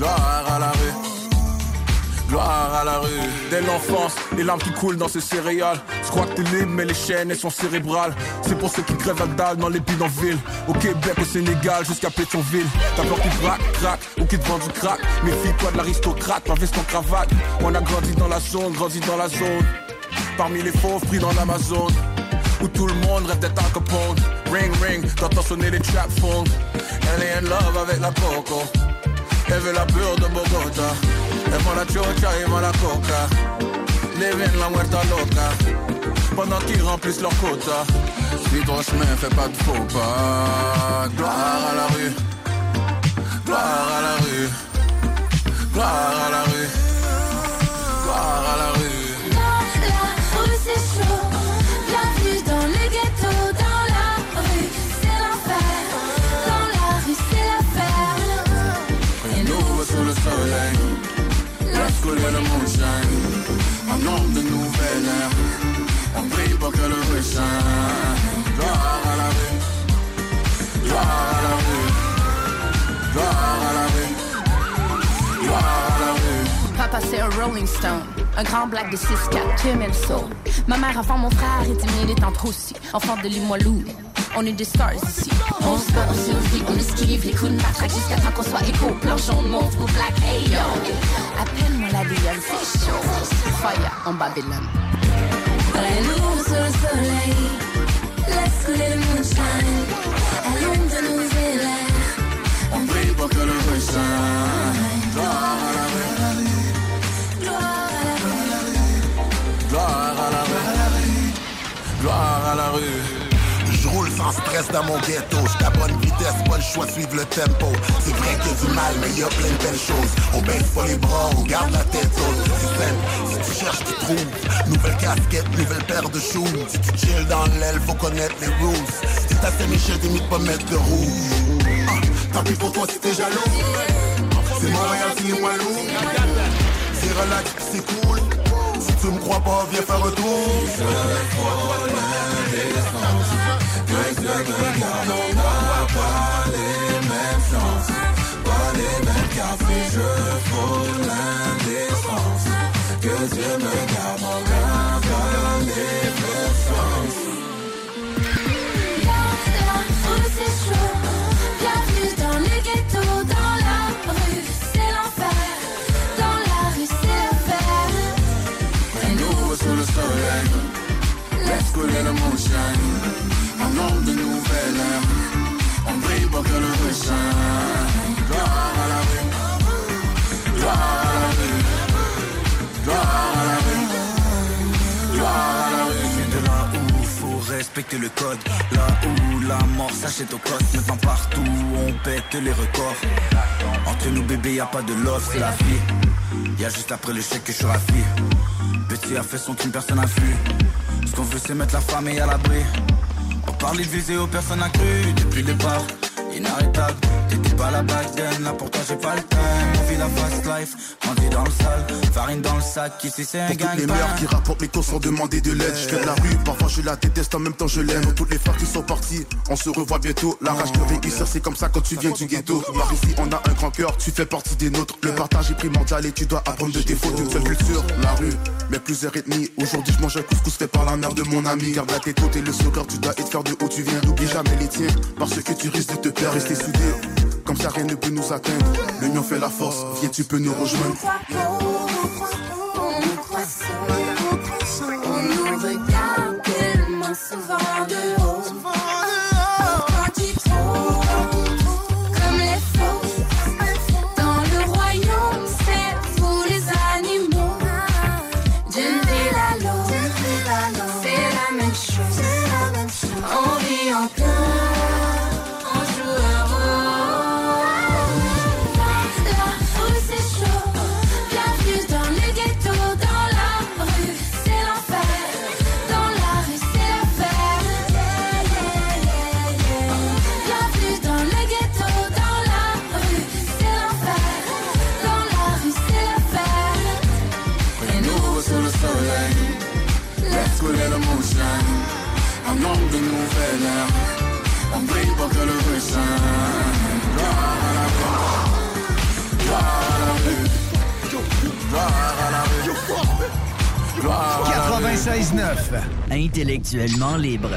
gloire à la rue. Gloire à la rue. Dès l'enfance, les larmes qui coulent dans ces céréales. Je crois que t'es libre, mais les chaînes, elles sont cérébrales. C'est pour ceux qui crèvent la dalle dans les bidonvilles. Au Québec, au Sénégal, jusqu'à Pétionville. T'as peur qui braque, craque, ou qui te vend du crack. Méfie-toi de l'aristocrate, ma veste en cravate. On a grandi dans la zone, grandi dans la zone. Parmi les fauves pris dans l'Amazon. Où tout le monde rêve d'être un Capone. Ring, ring, t'entends sonner les trap phones. Elle est in love avec la coco. Elle veut la pure de Bogota. Elle prend la chocha et moi la coca. Living la muerta loca. Pendant qu'ils remplissent leur quota. Suis ton chemin, fais pas de faux pas. Gloire à la rue. Gloire à la rue. Gloire à la rue. Gloire à la rue. Dans la rue c'est chaud, Homme de nouvelle ère. On brille pour que le bruit shine. Gloire à la rue. Gloire à la rue. Gloire à la rue. Gloire à la rue. Papa c'est un Rolling Stone, un grand black de 6-4, Tim and Soul. Ma mère avant mon frère timide étant trop aussi, enfant de Limoilou. On est des stars ici. On se bat, on survit, on esquive les coups de matraque jusqu'à temps qu'on soit écho. Planchon, monte pour black, hey yo. Appelle-moi la Lyon, c'est chaud. Fire en Babylone. Allez, nous sur de. On brille pour que le sans stress dans mon ghetto, j'suis à bonne vitesse, pas le choix suivre le tempo. C'est vrai qu'il y a du mal, mais y a plein de belles choses. On baisse pas les bras, on garde la tête haute. C'est simple, si tu cherches, tu trouves. Nouvelle casquette, nouvelle paire de shoes. Si tu chill dans l'aile, faut connaître les rules. Si t'as fait mieux de pas mettre de rouge. Ah, tant pis pour toi si t'es jaloux. C'est Montréal, c'est Walou. C'est relax, c'est cool. Si tu me crois pas, viens faire un tour. Me garde, on n'a pas les mêmes chances. Pas les mêmes cafés, je frôle l'indécence. Que Dieu me garde, on n'a pas les mêmes chances. La rue c'est chaud, bienvenue dans le ghetto, dans la rue c'est l'enfer, dans la rue c'est la fête. Et nous sous le soleil. Laisse couler le moonshine nom de nouvelle ère. On brille pour que le feu s'arrête. Gloire à la rue, gloire à la rue, gloire à la rue, gloire à la rue. Je de là où faut respecter le code, là où la mort s'achète au code. Maintenant partout on pète les records. Entre nous bébé y a pas de love, c'est la vie. Y a juste après le chèque que je suis raffi. Petit à fait son une personne affût. Ce qu'on veut c'est mettre la famille à l'abri. On parlait de viser aux personnes accrues depuis le départ. Inarrêtable, t'étais pas la back then, là pour toi j'ai pas le temps. On vit la fast life, grandi dans le sale, farine dans le sac, ici c'est un gang les mères qui rapportent les courses sans demander de l'aide. Je fais de la rue, parfois je la déteste, en même temps je l'aime. Toutes les frères qui sont partis, on se revoit bientôt. La rage de réussir, c'est comme ça quand tu viens du ghetto. Par ici, on a un grand cœur, tu fais partie des nôtres. Le partage est primordial et tu dois apprendre de tes fautes. Une seule culture, la rue, mais plusieurs ethnies. Aujourd'hui, je mange un couscous fait par la mère de mon ami. Garde la tête haute et le sourire, tu dois être fier de où tu viens. N'oublie jamais les tiens, parce que tu risques de te perdre. Rester soudés, comme ça rien ne peut nous atteindre. L'union fait la force, viens, tu peux nous rejoindre. On nous 96.9. Intellectuellement libre.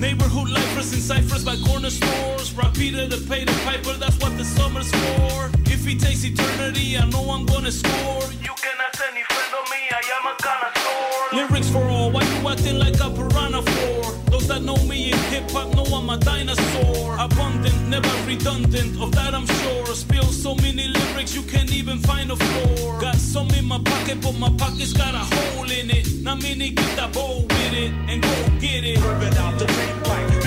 Neighborhood lifers and ciphers by corner stores. Peter to pay the piper, that's what the summer's for. If he takes eternity, I know I'm gonna score. You can ask any friend of me, I am a connoisseur. Lyrics for all, why you acting like a piranha for? Those that know me hop know I'm a dinosaur. Abundant, never redundant, of that I'm sure. Spill so many lyrics, you can't even find a floor. Got some in my pocket, but my pocket's got a hole in it. Now many get that bowl with it and go get it. Living out the fake life,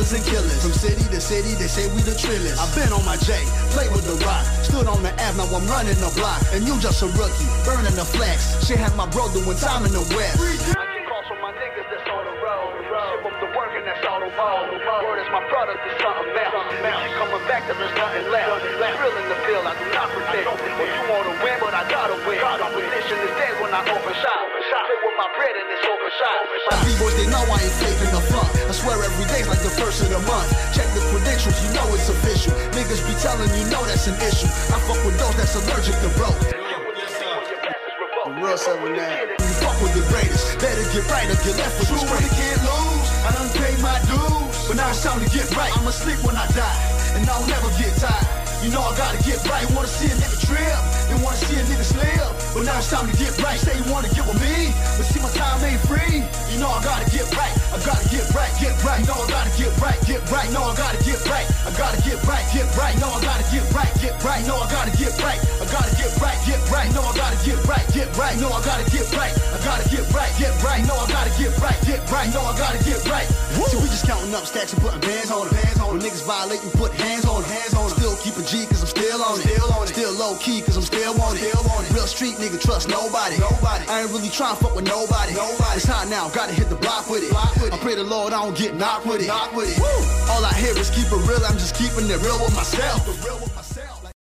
hustlers and killers. From city to city, they say we the trillers. I've been on my J, played with the rock. Stood on the Ave, now I'm running the block. And you just a rookie, burning the flex. Shit had my bro doing time in the West. That's allergic to broke. Real 7 You fuck with the greatest. Better get right or get left with the straight. can't lose. I done paid my dues. But now it's time to get right. I'ma sleep when I die. And I'll never get tired. You know I gotta get right. Wanna see a nigga trip. You wanna see a nigga slip. But now it's time to get right. Say you wanna get with me. But see my time ain't free. You know I gotta get right. I gotta get right, get right. No, I gotta get right, get right. No, I gotta get right. I gotta get right, get right. No, I gotta get right, get right. No, I gotta get right. I gotta get right, get right. No, I gotta get right, get right. No, I gotta get right. I gotta get right, get right. No, I gotta get right, get right. No, I gotta get right. See, we just counting up stacks and putting bands on it. Bands on it. Niggas violate, we put hands keep a G cause I'm still on it. Still on it. Still low key cause I'm still on it. Still on it. Real street nigga trust nobody. Nobody. I ain't really trying to fuck with nobody. Nobody. It's hot now, gotta hit the block with it. Block with it. I pray the Lord I don't get knocked with it. Knocked with it. Woo. All I hear is keep it real, I'm just keeping it real with myself.